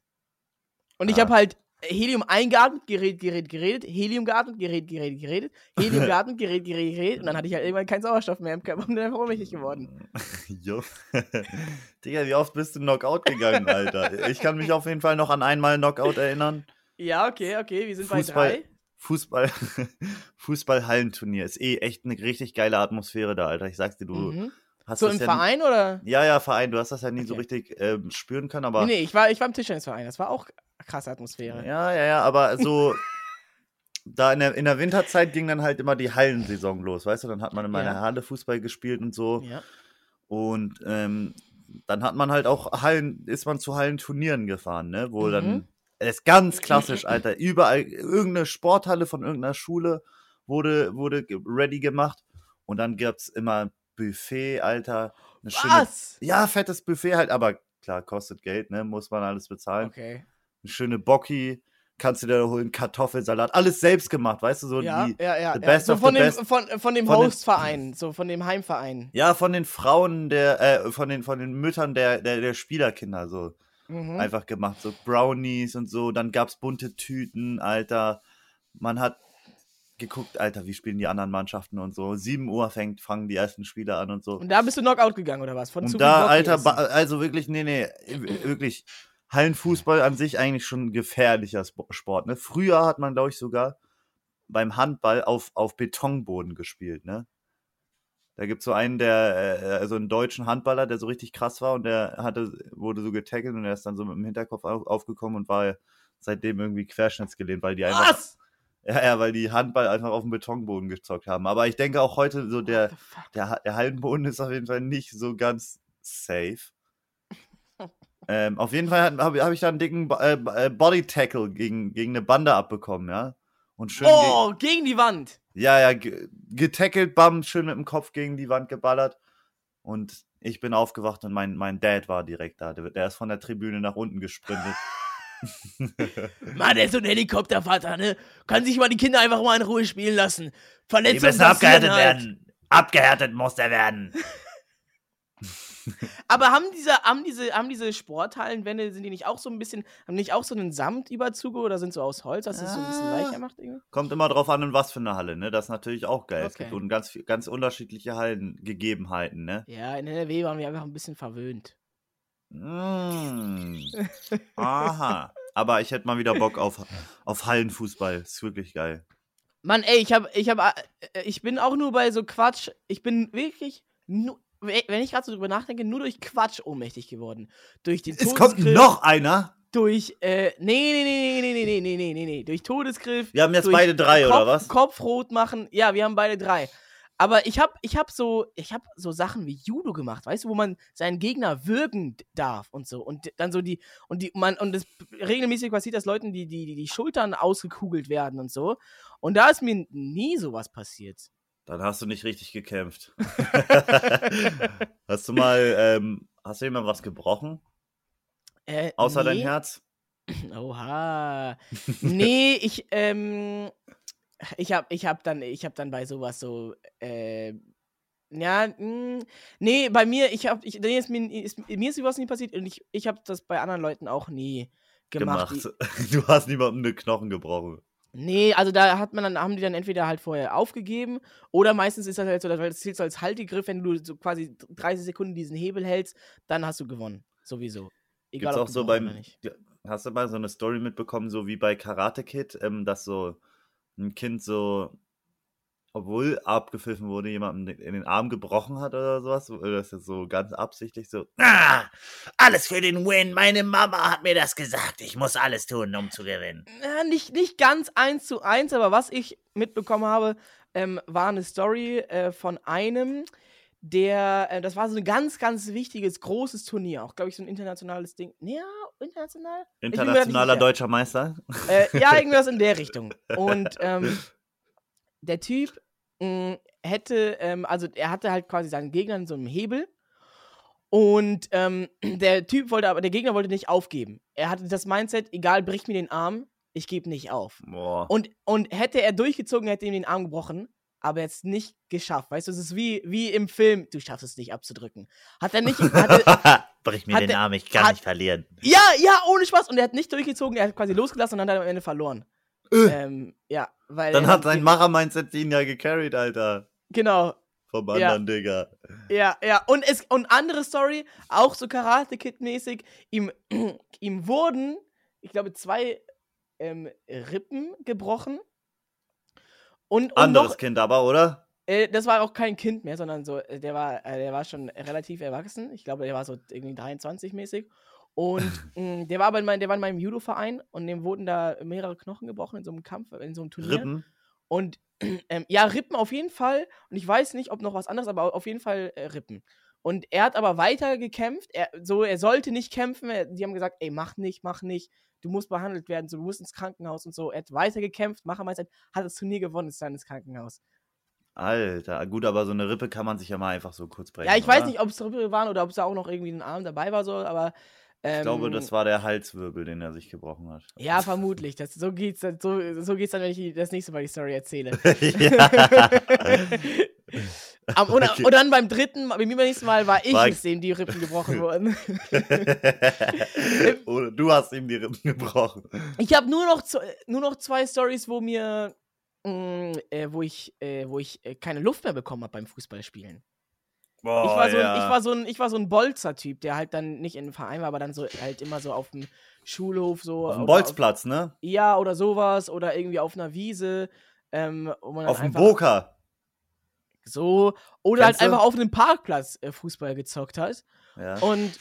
Und ich Ah. habe halt Helium eingeatmet, geredet, geredet, geredet, Helium geatmet, geredet, geredet, geredet, Helium geatmet, geredet, geredet, geredet. Und dann hatte ich halt irgendwann keinen Sauerstoff mehr im Körper und bin einfach ohnmächtig geworden. Jo. Digga, wie oft bist du Knockout gegangen, Alter? Ich kann mich auf jeden Fall noch an einmal Knockout erinnern. Ja, okay, okay, wir sind bei Fußball, drei. Fußball, Fußball-Hallenturnier. Ist eh echt eine richtig geile Atmosphäre da, Alter. Ich sag's dir, du Mhm. Hast So im ja Verein oder? Ja, ja, Verein. Du hast das ja nie so Okay. richtig ähm, spüren können, aber Nee, nee, ich war, ich war im Tischtennisverein. Das war auch krasse Atmosphäre. Ja, ja, ja, aber so. Da in der, in der Winterzeit ging dann halt immer die Hallensaison los, weißt du? Dann hat man in meiner Ja. Halle Fußball gespielt und so. Ja. Und ähm, dann hat man halt auch Hallen, ist man zu Hallenturnieren gefahren, ne? Wo Mhm. dann, das ist ganz klassisch, Alter, überall, irgendeine Sporthalle von irgendeiner Schule wurde, wurde ready gemacht. Und dann gab's immer Buffet, Alter. Eine schöne, Was? ja, fettes Buffet halt, aber klar, kostet Geld, ne? Muss man alles bezahlen. Okay. Eine schöne Bocki, kannst du dir holen, Kartoffelsalat, alles selbst gemacht, weißt du, so Ja, die, ja, ja. the ja. best So of von dem, best. von, von dem Von den- Hostverein, so von dem Heimverein. Ja, von den Frauen der, äh, von den, von den Müttern der, der, der Spielerkinder so Mhm. einfach gemacht. So Brownies und so. Dann gab's bunte Tüten, Alter. Man hat geguckt, Alter, wie spielen die anderen Mannschaften und so. 7 Uhr fängt, fangen die ersten Spieler an und so. Und da bist du Knockout gegangen, oder was? Von Und da, Alter, also wirklich, nee, nee, wirklich. Hallenfußball an sich eigentlich schon ein gefährlicher Sp- Sport, ne? Früher hat man, glaube ich, sogar beim Handball auf, auf Betonboden gespielt, ne? Da gibt's so einen, der, äh, also einen deutschen Handballer, der so richtig krass war und der hatte, wurde so getackelt und er ist dann so mit dem Hinterkopf auf, aufgekommen und war seitdem irgendwie querschnittsgelähmt, weil die einfach, Was? Ja, ja, weil die Handball einfach auf dem Betonboden gezockt haben. Aber ich denke auch heute so der, der, der Hallenboden ist auf jeden Fall nicht so ganz safe. ähm, auf jeden Fall habe hab ich da einen dicken äh, äh, Body Tackle gegen, gegen eine Bande abbekommen, ja. Und schön, Oh, gegen die Wand. ja, ja, ge getackelt, bam, schön mit dem Kopf gegen die Wand geballert. Und ich bin aufgewacht und mein, mein Dad war direkt da. Der, der ist von der Tribüne nach unten gesprintet. Mann, der ist so ein Helikoptervater, ne? Kann sich mal die Kinder einfach mal in Ruhe spielen lassen. Die Verletzungen müssen abgehärtet halt. werden. Abgehärtet muss der werden. Aber haben diese, haben diese, haben diese Sporthallenwände, sind die nicht auch so ein bisschen, haben nicht auch so einen Samtüberzug oder sind so aus Holz, dass es so ein bisschen Ah. weicher macht irgendwie? Kommt immer drauf an, in was für eine Halle, ne? Das ist natürlich auch geil. Es Okay. gibt und ganz, ganz unterschiedliche Hallengegebenheiten, ne? Ja, in NRW waren wir einfach ein bisschen verwöhnt. Mm. Aha. Aber ich hätte mal wieder Bock auf, auf Hallenfußball. Ist wirklich geil. Mann, ey, ich hab, ich hab, äh, ich bin auch nur bei so Quatsch, ich bin wirklich, nur, wenn ich gerade so drüber nachdenke, nur durch Quatsch ohnmächtig geworden. Durch den Es kommt noch einer. durch, äh, nee, nee, nee, nee, nee, nee, nee, nee, nee, nee, durch Todesgriff. Wir haben jetzt beide drei, Kopf, oder was? Kopfrot machen. Ja, wir haben beide drei. Aber ich hab, ich hab so, ich hab so Sachen wie Judo gemacht, weißt du, wo man seinen Gegner würgen darf und so. Und dann so die, und die, man, und das regelmäßig passiert, dass Leuten die, die, die, Schultern ausgekugelt werden und so. Und da ist mir nie sowas passiert. Dann hast du nicht richtig gekämpft. hast du mal, ähm, hast du jemand was gebrochen? Äh, Außer dein nee. Herz? Oha. nee, ich, ähm, ich hab, ich hab dann, ich hab dann bei sowas so, äh, ja, mh, nee, bei mir, ich hab, ich, nee, ist mir, ist, mir ist sowas nie passiert und ich, ich hab das bei anderen Leuten auch nie gemacht. Gemacht. Du hast niemandem eine Knochen gebrochen. Nee, also da hat man dann, haben die dann entweder halt vorher aufgegeben oder meistens ist das halt so, weil das zählt so als Haltegriff, wenn du so quasi 30 Sekunden diesen Hebel hältst, dann hast du gewonnen. Sowieso. Egal, Gibt's ob auch so beim. oder nicht. Ja, Hast du mal so eine Story mitbekommen, so wie bei Karate Kid, ähm, dass so ein Kind so, obwohl abgepfiffen wurde, jemandem in den Arm gebrochen hat oder sowas? Oder ist das so ganz absichtlich so? Ah, alles für den Win. Meine Mama hat mir das gesagt. Ich muss alles tun, um zu gewinnen. Ja, nicht, nicht ganz eins zu eins, aber was ich mitbekommen habe, ähm, war eine Story äh, von einem, der, äh, das war so ein ganz, ganz wichtiges, großes Turnier, auch, glaube ich, so ein internationales Ding. Ja, international? Internationaler deutscher Meister? Äh, ja, irgendwas in der Richtung. Und ähm, der Typ mh, hätte, ähm, also er hatte halt quasi seinen Gegner in so einem Hebel. Und ähm, der Typ wollte aber, der Gegner wollte nicht aufgeben. Er hatte das Mindset, egal, brich mir den Arm, ich gebe nicht auf. Boah. Und, und hätte er durchgezogen, hätte ihm den Arm gebrochen, aber jetzt nicht geschafft. Weißt du, es ist wie, wie im Film, du schaffst es nicht abzudrücken. Hat er nicht, Brich mir den Arm, ich kann hat- nicht verlieren. ja, ja, ohne Spaß. Und er hat nicht durchgezogen, er hat quasi losgelassen und dann hat er am Ende verloren. ähm, ja, weil. Äh. Dann hat sein Macher-Mindset ihn ja gecarried, Alter. Genau, Vom Ja. anderen, Digga. ja, ja. Und, es, und andere Story, auch so Karate-Kid-mäßig, ihm, ihm wurden, ich glaube, zwei ähm, Rippen gebrochen. Und, und Anderes noch, Kind aber, oder? äh, das war auch kein Kind mehr, sondern so, äh, der war, äh, der war schon relativ erwachsen. Ich glaube, der war so irgendwie 23 mäßig. Und mh, der war aber in mein, der war in meinem Judo-Verein und dem wurden da mehrere Knochen gebrochen in so einem Kampf, in so einem Turnier. Rippen. Und ähm, ja, Rippen auf jeden Fall. Und ich weiß nicht, ob noch was anderes, aber auf jeden Fall äh, Rippen. Und er hat aber weiter gekämpft. Er, so, er sollte nicht kämpfen. Er, die haben gesagt, ey, mach nicht, mach nicht. Du musst behandelt werden, so, du musst ins Krankenhaus und so. Er hat weiter gekämpft, Machermeister, hat das Turnier gewonnen, ist dann ins Krankenhaus. Alter, gut, aber so eine Rippe kann man sich ja mal einfach so kurz brechen. Ja, ich weiß oder? nicht, ob es Rippe waren oder ob es da auch noch irgendwie ein Arm dabei war, so, aber. Ähm, Ich glaube, das war der Halswirbel, den er sich gebrochen hat. Ja, vermutlich. Das, so geht's dann, so, so geht's dann, wenn ich das nächste Mal die Story erzähle. Am, und, Okay. und dann beim dritten, beim nächsten Mal war ich War- es, dem die Rippen gebrochen wurden. Oder du hast ihm die Rippen gebrochen. Ich habe nur noch nur noch zwei Stories, wo mir mh, äh, wo ich äh, wo ich äh, keine Luft mehr bekommen habe beim Fußballspielen. Boah, ich war so ein, ja. ich war so ein ich war so ein Bolzer-Typ, der halt dann nicht in einem Verein war, aber dann so halt immer so auf dem Schulhof so auf dem Bolzplatz, ne? ja oder sowas oder irgendwie auf einer Wiese. Ähm, Auf dem Boka. so oder Kennst halt du? einfach auf einem Parkplatz äh, Fußball gezockt hat. Ja. Und,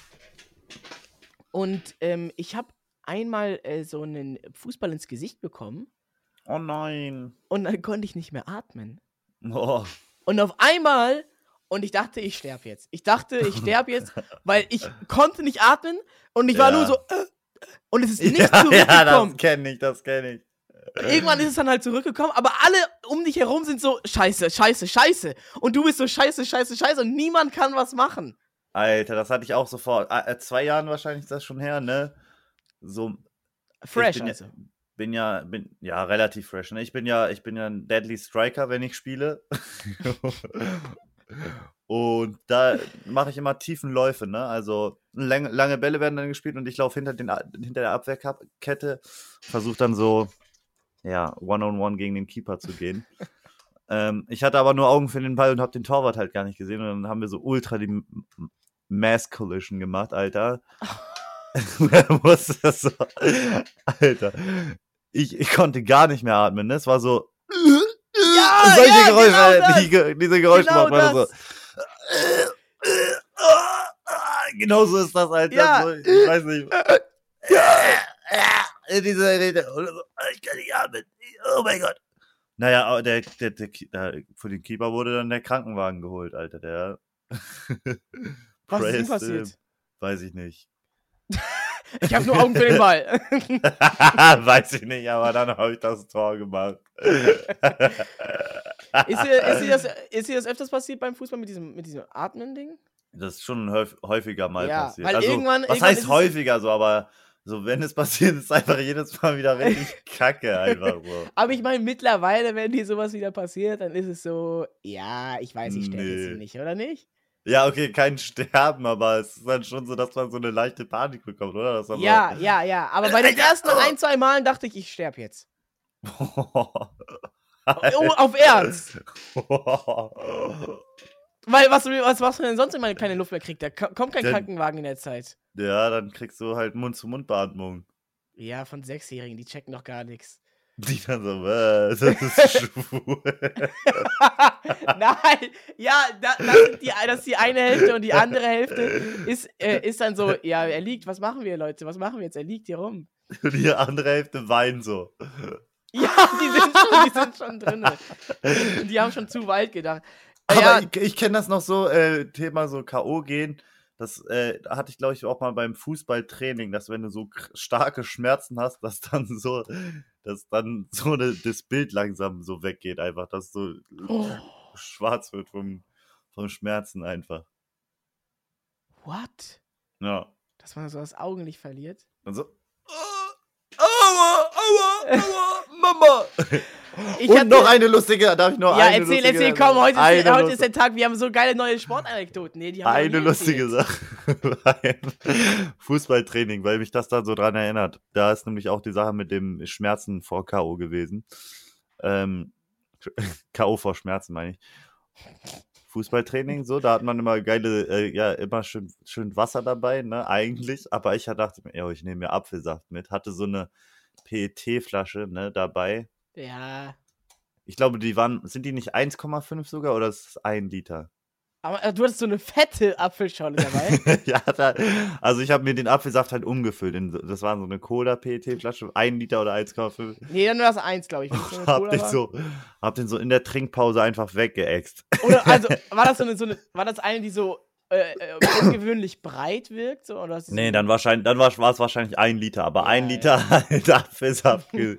und ähm, ich habe einmal äh, so einen Fußball ins Gesicht bekommen Oh nein. und dann konnte ich nicht mehr atmen. Oh. Und auf einmal, und ich dachte, ich sterbe jetzt. Ich dachte, ich sterbe jetzt, weil ich konnte nicht atmen und ich war Ja. nur so, äh, und es ist nicht ja, ja, zurückgekommen. das kenne ich, das kenne ich. Irgendwann ist es dann halt zurückgekommen, aber alle um dich herum sind so, scheiße, scheiße, scheiße. Und du bist so, scheiße, scheiße, scheiße und niemand kann was machen. Alter, das hatte ich auch sofort. Äh, zwei Jahren wahrscheinlich ist das schon her, ne? So, Fresh, ich bin also. Ja, bin ja, bin, ja, relativ fresh. Ne? Ich bin ja, ich bin ja ein Deadly Striker, wenn ich spiele. und da mache ich immer tiefen Läufe, ne? Also lange, lange Bälle werden dann gespielt und ich laufe hinter, den, hinter der Abwehrkette, versuche dann so, ja, One-on-One gegen den Keeper zu gehen. ähm, ich hatte aber nur Augen für den Ball und habe den Torwart halt gar nicht gesehen und dann haben wir so ultra die Mass Collision gemacht, Alter. Er musste das so, Alter. Ich, ich konnte gar nicht mehr atmen, ne? Es war so. Ja, solche ja, Geräusche, genau äh, die, diese Geräusche Genau macht man so. Genau so ist das, Alter. Ja. So, ich weiß nicht. Diese Rede. Ich kann nicht atmen. Oh mein Gott. Naja, der, der, der, der, für den Keeper wurde dann der Krankenwagen geholt, Alter. Der. Was ist ihm Praised passiert? Weiß ich nicht. Ich habe nur Augen für den Ball. Weiß ich nicht, aber dann habe ich das Tor gemacht. ist, dir, ist, dir das, ist dir das öfters passiert beim Fußball mit diesem, mit diesem Atmen-Ding? Das ist schon häuf- häufiger mal Ja, passiert. weil also, irgendwann- was irgendwann heißt häufiger so, aber so, wenn es passiert, ist es einfach jedes Mal wieder richtig kacke, einfach so. Aber ich meine, mittlerweile, wenn dir sowas wieder passiert, dann ist es so, ja, ich weiß, ich jetzt Nee. hier nicht, oder nicht? Ja, okay, kein Sterben, aber es ist dann schon so, dass man so eine leichte Panik bekommt, oder? Dass man Ja, ja, ja. Aber bei den ersten ein, zwei Malen dachte ich, ich sterbe jetzt. So Oh, auf Ernst. Weil, was, was machst du denn sonst, wenn man keine Luft mehr kriegt? Da ko- kommt kein Dann- Krankenwagen in der Zeit. ja, dann kriegst du halt Mund-zu-Mund-Beatmung. Ja, von Sechsjährigen, die checken doch gar nichts. Die dann so, was, das ist schwul. Nein, ja, da, das, sind die, das ist die eine Hälfte und die andere Hälfte ist, äh, ist dann so, ja, er liegt, was machen wir, Leute? Was machen wir jetzt? Er liegt hier rum. Und die andere Hälfte weint so. Ja, die sind schon, die sind schon drin. Die, haben schon zu weit gedacht. Äh, Aber ja, ich, ich kenne das noch so, äh, Thema so K.O. gehen. Das äh, hatte ich, glaube ich, auch mal beim Fußballtraining, dass wenn du so starke Schmerzen hast, dass dann so, dass dann so ne, das Bild langsam so weggeht, einfach, dass so Oh. schwarz wird vom, vom Schmerzen einfach. what? Ja. Dass man so das Augenlicht verliert? Und so. "Ah, Aua, aua, aua, Mama! Ich Und noch eine lustige, darf ich noch Ja, eine erzähl, lustige, erzähl, komm, heute, ist, heute ist der Tag, wir haben so geile neue Sportanekdoten. Nee, eine lustige. Sache Fußballtraining, weil mich das dann so dran erinnert. Da ist nämlich auch die Sache mit dem Schmerzen vor K.O. gewesen. Ähm, K.O. vor Schmerzen, meine ich. Fußballtraining, so, da hat man immer geile, äh, ja, immer schön, schön Wasser dabei, ne, eigentlich. Aber ich dachte mir, ja, ich nehme mir Apfelsaft mit. Hatte so eine PET-Flasche, ne, dabei. Ja, Ich glaube, die waren, sind die nicht 1,5 sogar oder ist es ein Liter? Aber äh, du hattest so eine fette Apfelschorle dabei. ja, da, also ich habe mir den Apfelsaft halt umgefüllt. In, das war so eine Cola-PET-Flasche, ein Liter oder 1,5. nee, dann war es eins, glaube ich. es so Hab den, war. so, hab den so in der Trinkpause einfach weggeäxt. Oder, also, war das so eine, so eine, war das eine, die so äh, äh, ungewöhnlich breit wirkt? So, oder Nee, dann wahrscheinlich, dann war es wahrscheinlich ein Liter, aber Ja, ein. Liter halt Apfelsaft ge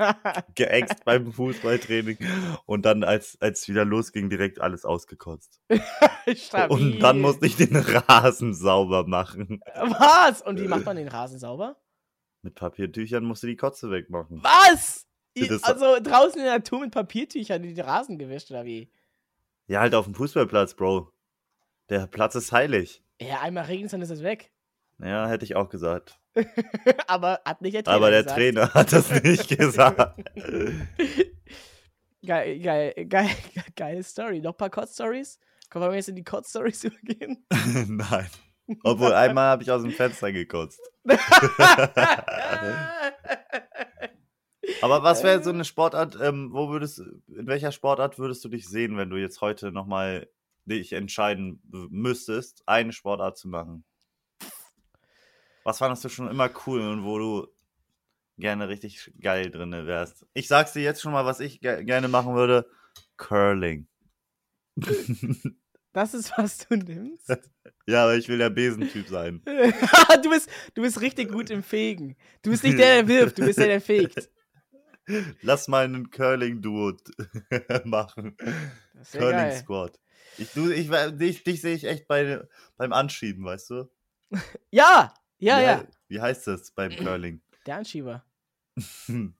geäxt beim Fußballtraining und dann, als als es wieder losging, direkt alles ausgekotzt. Und dann musste ich den Rasen sauber machen. Was? Und wie macht man den Rasen sauber? Mit Papiertüchern musste die Kotze wegmachen. Was? Also draußen in der Natur mit Papiertüchern die den Rasen gewischt, oder wie? Ja, halt auf dem Fußballplatz, Bro. Der Platz ist heilig. Ja, einmal regnet dann ist es weg. Ja, hätte ich auch gesagt. Aber hat nicht der Trainer Aber der gesagt. Trainer hat das nicht gesagt. Geil, geil, geil, geile Story. Noch ein paar Kotz-Stories? Können wir jetzt in die Kotz-Stories übergehen? Nein. Obwohl, einmal habe ich aus dem Fenster gekotzt. Aber was wäre so eine Sportart, ähm, wo würdest, in welcher Sportart würdest du dich sehen, wenn du jetzt heute nochmal dich entscheiden müsstest, eine Sportart zu machen? Was fandest du schon immer cool und wo du gerne richtig geil drinne wärst? Ich sag's dir jetzt schon mal, was ich ge gerne machen würde. Curling. das ist, was du nimmst. ja, aber ich will der Besentyp sein. du, bist, du bist richtig gut im Fegen. Du bist nicht der, der wirft, du bist der, der fegt. Lass mal einen Curling-Duo machen. Curling-Squad. Ich, du, ich, dich, dich sehe ich echt bei, beim Anschieben, weißt du? Ja, ja, wie, ja. Wie heißt das beim Curling? Der Anschieber.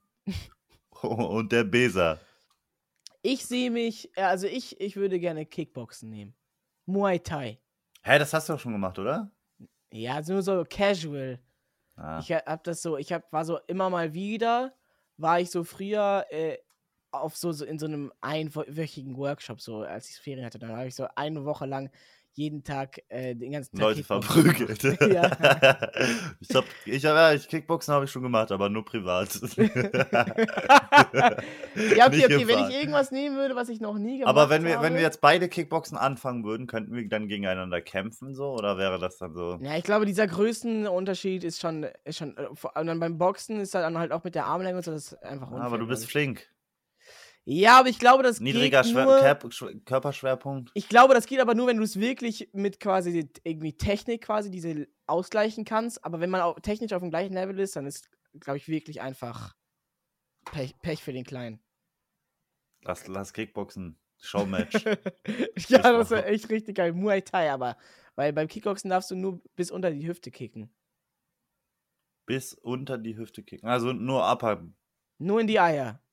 Und der Beser. Ich sehe mich, ja, also ich, ich würde gerne Kickboxen nehmen. Muay Thai. Hä, das hast du doch schon gemacht, oder? Ja, also nur so casual. Ah. Ich hab das so, ich hab, war so immer mal wieder, war ich so früher äh, auf so, so in so einem einwöchigen Workshop, so als ich Ferien hatte. Dann habe ich so eine Woche lang jeden Tag äh, den ganzen Tag Leute Kickboxen verprügelt. ja. ich hab, ich hab, ja, ich Kickboxen habe ich schon gemacht, aber nur privat. ja, okay, okay, wenn ich irgendwas nehmen würde, was ich noch nie gemacht aber wenn wir, habe. wenn wir jetzt beide Kickboxen anfangen würden, könnten wir dann gegeneinander kämpfen, so? Oder wäre das dann so? Ja, ich glaube, dieser Größenunterschied ist schon, ist schon, äh, vor allem dann beim Boxen ist dann halt auch mit der Armlänge und so, das ist einfach unfair. aber du bist flink. Ja, aber ich glaube, das Niedriger geht nur, Schwer- Körperschwerpunkt. Ich glaube, das geht aber nur, wenn du es wirklich mit quasi irgendwie Technik quasi diese ausgleichen kannst. Aber wenn man auch technisch auf dem gleichen Level ist, dann ist, glaube ich, wirklich einfach Pech, Pech für den Kleinen. Lass, lass Kickboxen. Showmatch. ja, das ist echt richtig geil. Muay Thai, aber weil beim Kickboxen darfst du nur bis unter die Hüfte kicken. Bis unter die Hüfte kicken. Also nur Upper. Nur in die Eier.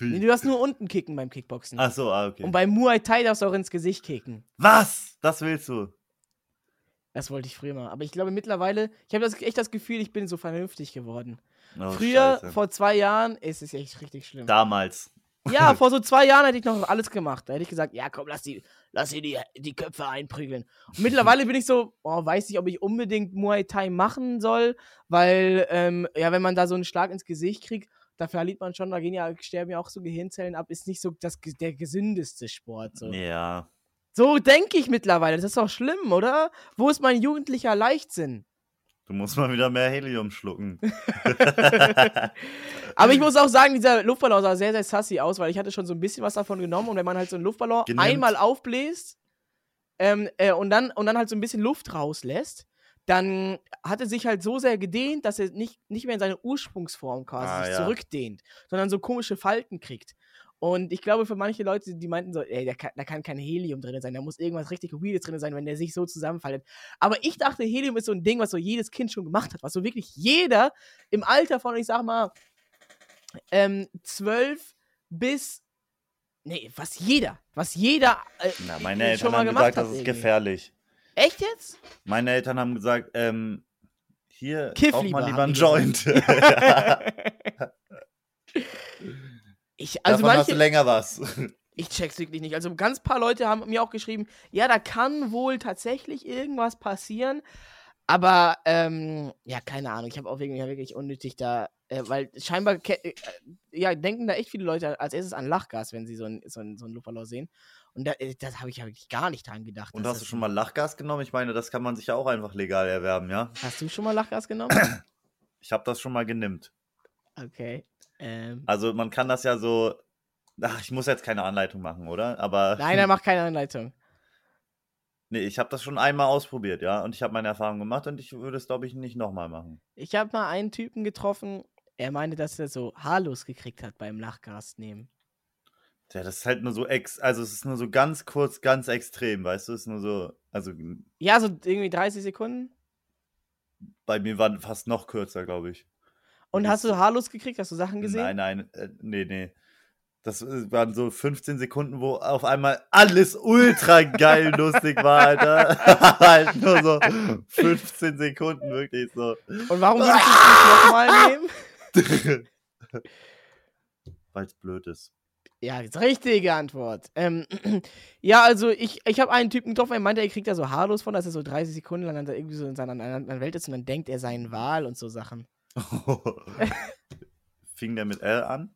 Nee, du darfst nur unten kicken beim Kickboxen. Ach so, ah, okay. Und beim Muay Thai darfst du auch ins Gesicht kicken. Was? Das willst du? Das wollte ich früher mal. Aber ich glaube mittlerweile, ich habe das, echt das Gefühl, ich bin so vernünftig geworden. Oh, Früher, Scheiße. vor zwei Jahren, ist es echt richtig schlimm. Damals. Ja, vor so zwei Jahren hätte ich noch alles gemacht. Da hätte ich gesagt, ja komm, lass die, lass sie die, die Köpfe einprügeln. Und mittlerweile bin ich so, oh, weiß nicht, ob ich unbedingt Muay Thai machen soll, weil, ähm, ja, wenn man da so einen Schlag ins Gesicht kriegt, da verliert man schon, da gehen ja, sterben ja auch so Gehirnzellen ab, ist nicht so das, der gesündeste Sport. So, Ja. so denke ich mittlerweile. Das ist doch schlimm, oder? Wo ist mein jugendlicher Leichtsinn? Du musst mal wieder mehr Helium schlucken. Aber ich muss auch sagen, dieser Luftballon sah sehr, sehr sassy aus, weil ich hatte schon so ein bisschen was davon genommen und wenn man halt so einen Luftballon Genimmt. einmal aufbläst ähm, äh, und, dann, und dann halt so ein bisschen Luft rauslässt, dann hat er sich halt so sehr gedehnt, dass er nicht, nicht mehr in seine Ursprungsform quasi Ah, sich ja. zurückdehnt, sondern so komische Falten kriegt. Und ich glaube, für manche Leute, die meinten so, ey, da kann, da kann kein Helium drin sein, da muss irgendwas richtig Weirdes drin sein, wenn der sich so zusammenfaltet. Aber ich dachte, Helium ist so ein Ding, was so jedes Kind schon gemacht hat, was so wirklich jeder im Alter von, ich sag mal, ähm, 12 bis. Nee, was jeder. Was jeder. Äh, Na, meine schon Eltern mal haben gemacht gesagt, das hat ist irgendwie. gefährlich. Echt jetzt? Meine Eltern haben gesagt, ähm, hier Kiff auch lieber, mal lieber einen Joint. ich, also Davon hast du manche, länger was. ich check's wirklich nicht. Also ganz paar Leute haben mir auch geschrieben, ja, da kann wohl tatsächlich irgendwas passieren. Aber, ähm, ja, keine Ahnung. Ich habe auch wirklich, wirklich unnötig da Äh, weil scheinbar ke- äh, ja, denken da echt viele Leute als erstes an Lachgas, wenn sie so ein, so ein, so ein Luftballon sehen. Und da, äh, das habe ich ja wirklich gar nicht dran gedacht. Und hast du schon mal Lachgas genommen? Ich meine, das kann man sich ja auch einfach legal erwerben, ja? Hast du schon mal Lachgas genommen? Ich habe das schon mal genimmt. okay. Ähm, Also man kann das ja so. Ach, ich muss jetzt keine Anleitung machen, oder? Aber. nein, er macht keine Anleitung. Nee, ich habe das schon einmal ausprobiert, ja. Und ich habe meine Erfahrung gemacht und ich würde es, glaube ich, nicht nochmal machen. Ich habe mal einen Typen getroffen, er meinte, dass er so Haarlos gekriegt hat beim Lachgas nehmen. Ja, das ist halt nur so ex. Also es ist nur so ganz kurz, ganz extrem, weißt du? Es ist nur so. Also Ja, so irgendwie 30 Sekunden. bei mir waren fast noch kürzer, glaube ich. Und Das- hast du Haarlos gekriegt? Hast du Sachen gesehen? Nein, nein, äh, nee, nee. Das äh, waren so 15 Sekunden, wo auf einmal alles ultra geil lustig war, Alter. halt nur so 15 Sekunden, wirklich so. Und warum würdest du es nicht nochmal nehmen? Weil es blöd ist. Ja, das ist richtige Antwort. Ähm, ja, also ich, ich habe einen Typen getroffen, er meinte, er kriegt da so Haarlos von, dass er so 30 Sekunden lang irgendwie so in seiner anderen Welt ist und dann denkt er seinen Wahl und so Sachen. Fing der mit L an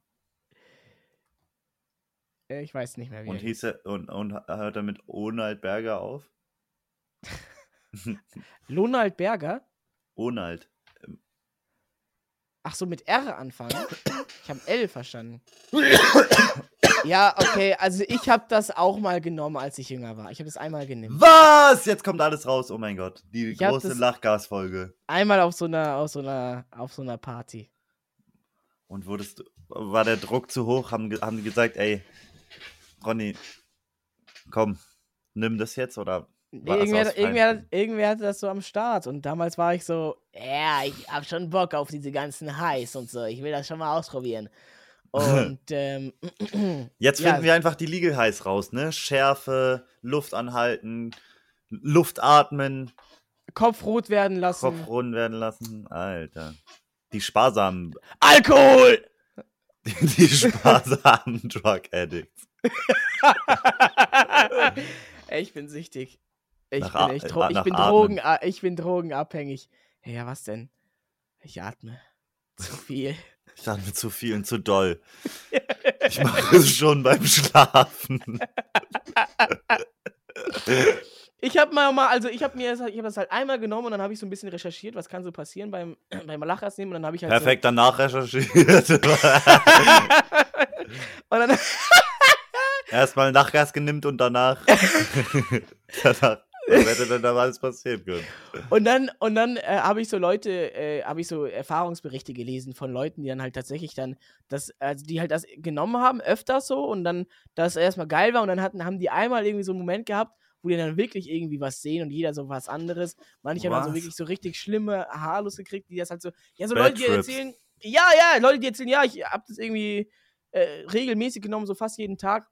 Äh, Ich weiß nicht mehr, wie und er hieß er und, und hört er mit Onald Berger auf? Lonald Berger? Onald. Ach so, mit R anfangen? Ich habe L verstanden. ja, okay, also ich habe das auch mal genommen, als ich jünger war. Ich habe das einmal genommen. Was? Jetzt kommt alles raus. Oh mein Gott. Die Ich große Lachgasfolge. Einmal auf so einer, auf so einer, auf so einer Party. Und wurdest du, war der Druck zu hoch? Haben, haben die gesagt, ey, Ronny, komm, nimm das jetzt oder Nee, irgendwer, irgendwer, irgendwer hatte das so am Start und damals war ich so, ja, ich hab schon Bock auf diese ganzen Highs und so, ich will das schon mal ausprobieren. Und ähm, Jetzt Ja. finden wir einfach die Legal Highs raus, ne? Schärfe, Luft anhalten, Luft atmen, Kopf rot werden lassen. Kopf rund werden lassen. Alter. Die sparsamen, Alkohol! die, die sparsamen Drug Addicts. Ich bin süchtig. Ich Nach bin echt äh, Dro ich bin. Drogen, ich bin drogenabhängig. Hey, ja, was denn? Ich atme. Zu viel. Ich mir zu viel und zu doll. Ich mache es schon beim Schlafen. Ich habe mal, mal, also ich habe mir, das- ich habe das halt einmal genommen und dann habe ich so ein bisschen recherchiert, was kann so passieren beim, beim Lachgas nehmen und dann habe ich halt Perfekt danach recherchiert. So, und dann, Erstmal Nachgas genimmt und danach. danach. Was hätte denn da alles passieren können? und dann, und dann äh, habe ich so Leute, äh, habe ich so Erfahrungsberichte gelesen von Leuten, die dann halt tatsächlich dann das, also die halt das genommen haben, öfters so und dann das erstmal geil war und dann hatten, haben die einmal irgendwie so einen Moment gehabt, wo die dann wirklich irgendwie was sehen und jeder so was anderes. Manche haben dann so Was? wirklich so richtig schlimme Haarlos gekriegt, die das halt so, ja, so Bad Leute, die Trips. erzählen, ja, ja, Leute, die erzählen, ja, ich habe das irgendwie äh, regelmäßig genommen, so fast jeden Tag.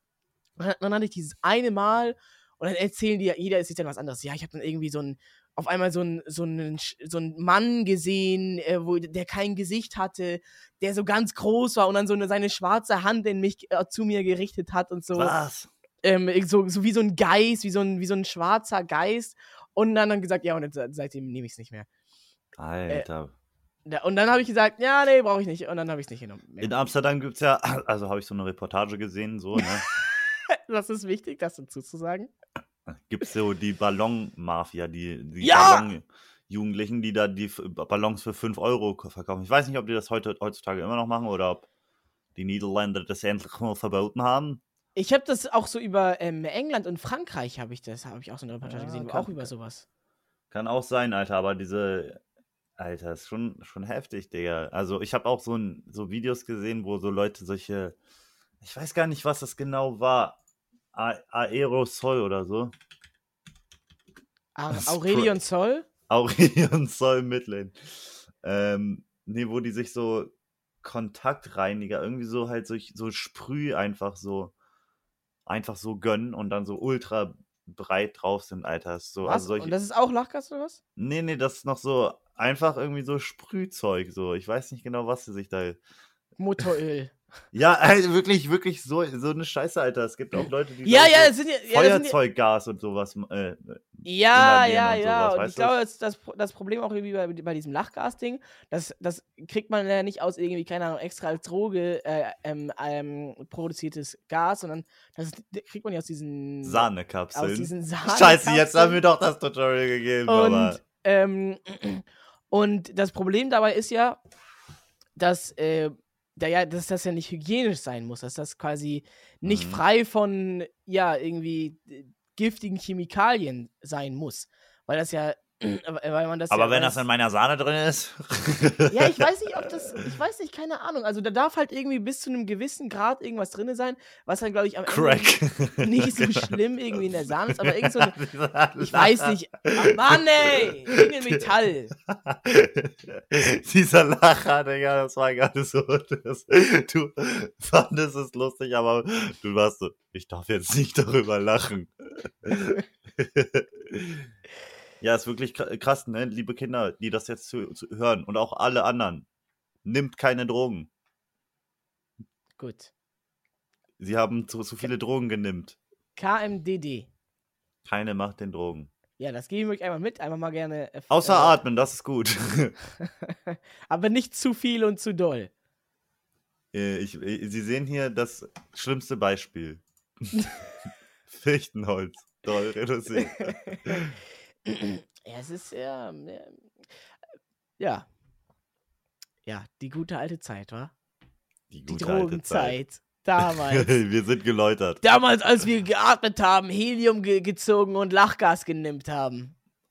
Und dann hatte ich dieses eine Mal und dann erzählen die, jeder erzählt dann was anderes. Ja, ich habe dann irgendwie so ein, auf einmal so einen so einen, so einen Mann gesehen, äh, wo, der kein Gesicht hatte, der so ganz groß war und dann so eine, seine schwarze Hand in mich, äh, zu mir gerichtet hat und so. Was? Ähm, so, so wie so ein Geist, wie so ein, wie so ein schwarzer Geist. Und dann dann gesagt, ja, und jetzt, seitdem nehme ich es nicht mehr. Alter. Da- Und dann habe ich gesagt, ja, nee, brauche ich nicht. Und dann habe ich es nicht genommen. In Amsterdam gibt es ja, also habe ich so eine Reportage gesehen, so, ne? Das ist wichtig, das dazu zu sagen. Gibt es so die Ballon-Mafia, die, die Ja! Ballon-Jugendlichen, die da die Ballons für 5 Euro verkaufen. Ich weiß nicht, ob die das heute, heutzutage immer noch machen oder ob die Niederländer das endlich mal verboten haben. Ich habe das auch so über ähm, England und Frankreich habe ich das, habe ich auch so eine Reportage Ja, gesehen, kann- auch über sowas. Kann auch sein, Alter, aber diese. Alter, ist schon, schon heftig, Digga. Also, ich habe auch so, ein, so Videos gesehen, wo so Leute solche. Ich weiß gar nicht, was das genau war. A Aerosol oder so. A Das ist Aurelion Zoll? Aurelion Sol Midland. Ähm, nee, wo die sich so Kontaktreiniger, irgendwie so halt so, so Sprüh einfach so einfach so gönnen und dann so ultra breit drauf sind, Alter. So, Was? also solche, und das ist auch Lachgas oder was? nee, nee, das ist noch so einfach irgendwie so Sprühzeug, so. Ich weiß nicht genau, was sie sich da. Motoröl. Ja, also wirklich, wirklich so, so eine Scheiße, Alter. Es gibt auch Leute, die ja, ja, so sind ja, ja, das sind ja Feuerzeuggas und sowas äh, Ja, inhalieren ja, und ja. sowas, und ich du? glaube, das, das, das Problem auch irgendwie bei, bei diesem Lachgas-Ding, das, das kriegt man ja nicht aus irgendwie, keine Ahnung, extra als Droge äh, ähm, ähm, produziertes Gas, sondern das kriegt man ja aus diesen. aus Sahnekapseln. diesen Scheiße, jetzt haben wir Sahnekapseln. doch das Tutorial gegeben. aber Und, ähm, und das Problem dabei ist ja, dass, äh, da ja, dass das ja nicht hygienisch sein muss, dass das quasi nicht Mhm. frei von, ja, irgendwie äh, giftigen Chemikalien sein muss. Weil das ja, aber ja, wenn das in meiner Sahne drin ist. ja, ich weiß nicht, ob das, ich weiß nicht, keine Ahnung. Also da darf halt irgendwie bis zu einem gewissen Grad irgendwas drin sein, was dann, glaube ich, am Crack. Ende nicht so schlimm irgendwie in der Sahne ist, aber irgend so eine, ich weiß nicht. Ach, Mann, ey! Irgendein Metall. Dieser Lacher, Digga, das war nicht so. Das, du fandest es lustig, aber du warst so, ich darf jetzt nicht darüber lachen. Ja, ist wirklich kr- krass, ne? Liebe Kinder, die das jetzt zu, zu hören und auch alle anderen. Nimmt keine Drogen. Gut. Sie haben zu, zu viele Drogen genimmt. KMDD. Keine macht den Drogen. Ja, das gebe ich euch einmal mit. Einmal mal gerne. äh, Außer äh, atmen, das ist gut. Aber nicht zu viel und zu doll. Äh, ich, äh, Sie sehen hier das schlimmste Beispiel. Fichtenholz. Doll reduziert. Ja, es ist ja. Ja. Ja, ja die gute alte Zeit, wa? Die, Die gute alte Drogenzeit. Damals. Wir sind geläutert. Damals, als wir geatmet haben, Helium ge gezogen und Lachgas genimmt haben.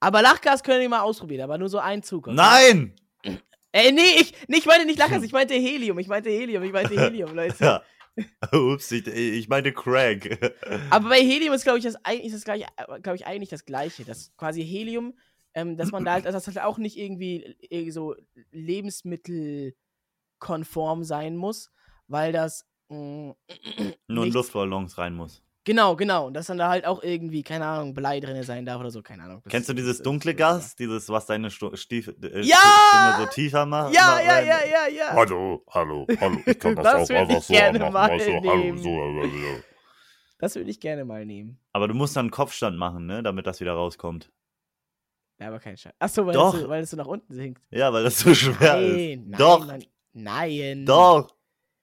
Aber Lachgas können wir mal ausprobieren, aber nur so ein Zug. okay? Nein! Ey, nee, ich, nee, ich meine nicht Lachgas, ich meinte Helium, ich meinte Helium, ich meinte Helium, Leute. Ja. Ups, ich, ich meine Craig. Aber bei Helium ist, glaube ich, das eigentlich das gleiche, glaube ich, eigentlich das Gleiche. Das quasi Helium, ähm, dass man da halt, dass das halt auch nicht irgendwie, irgendwie so lebensmittelkonform sein muss, weil das mh, Nur in Luftballons rein muss. Genau, genau. Und dass dann da halt auch irgendwie, keine Ahnung, Blei drin sein darf oder so, keine Ahnung. Das Kennst du dieses das dunkle Gas? Dieses, was deine Stu- Stief äh, Ja! Stimme so tiefer macht? Ja, ma- ja, ja, ja, ja. Hallo, hallo, hallo. Ich kann das, Das auch einfach so gerne machen. mal weißt du, hallo, so, äh, Das würde ich gerne mal nehmen. Aber du musst dann Kopfstand machen, ne? Damit das wieder rauskommt. Ja, aber kein Scheiß. Achso, weil, Doch. Es so, weil es so nach unten sinkt. Ja, weil das so schwer Nein, ist. nein, Doch. Mann, nein. Doch.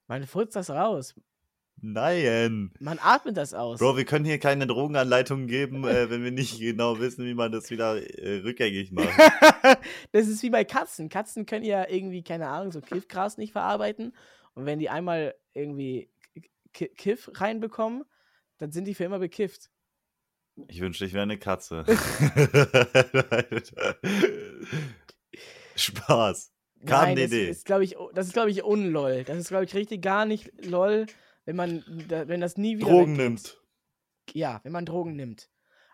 Man furzt das raus. Nein. Man atmet das aus. Bro, wir können hier keine Drogenanleitungen geben, äh, wenn wir nicht genau wissen, wie man das wieder äh, rückgängig macht. das ist wie bei Katzen. Katzen können ja irgendwie, keine Ahnung, so Kiffgras nicht verarbeiten. Und wenn die einmal irgendwie K Kiff reinbekommen, dann sind die für immer bekifft. Ich wünschte, ich wäre eine Katze. Spaß. Nein, das KMDD. ist, glaube ich, das ist, glaube ich, unlol. Das ist, glaube ich, richtig gar nicht lol, wenn man, wenn das nie wieder Drogen weggeht. nimmt. Ja, wenn man Drogen nimmt.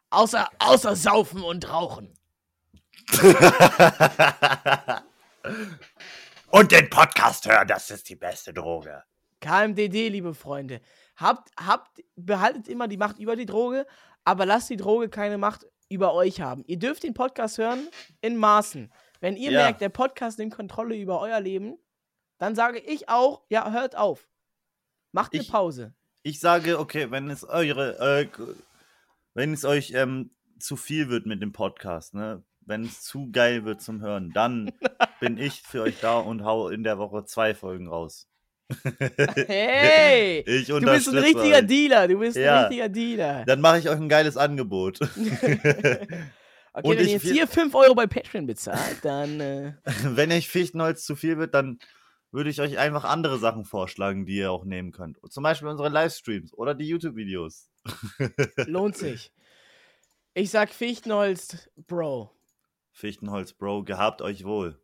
Außer, außer Saufen und Rauchen. Und den Podcast hören, das ist die beste Droge. KMDD, liebe Freunde. Habt, habt, behaltet immer die Macht über die Droge, aber lasst die Droge keine Macht über euch haben. Ihr dürft den Podcast hören in Maßen. Wenn ihr Ja. merkt, der Podcast nimmt Kontrolle über euer Leben, dann sage ich auch, ja, hört auf. Macht eine Ich- Pause. ich sage, okay, wenn es eure, äh, wenn es euch ähm, zu viel wird mit dem Podcast, ne? Wenn es zu geil wird zum Hören, dann bin ich für euch da und hau in der Woche zwei Folgen raus. Hey! Ich du bist ein richtiger euch. Dealer. Du bist Ja. ein richtiger Dealer. Dann mache ich euch ein geiles Angebot. Okay, Und wenn ihr jetzt hier 5 Euro bei Patreon bezahlt, dann. Äh, wenn euch Fichtenholz zu viel wird, dann würde ich euch einfach andere Sachen vorschlagen, die ihr auch nehmen könnt. Zum Beispiel unsere Livestreams oder die YouTube-Videos. lohnt sich. Ich sag Fichtenholz, Bro. Fichtenholz, Bro, gehabt euch wohl.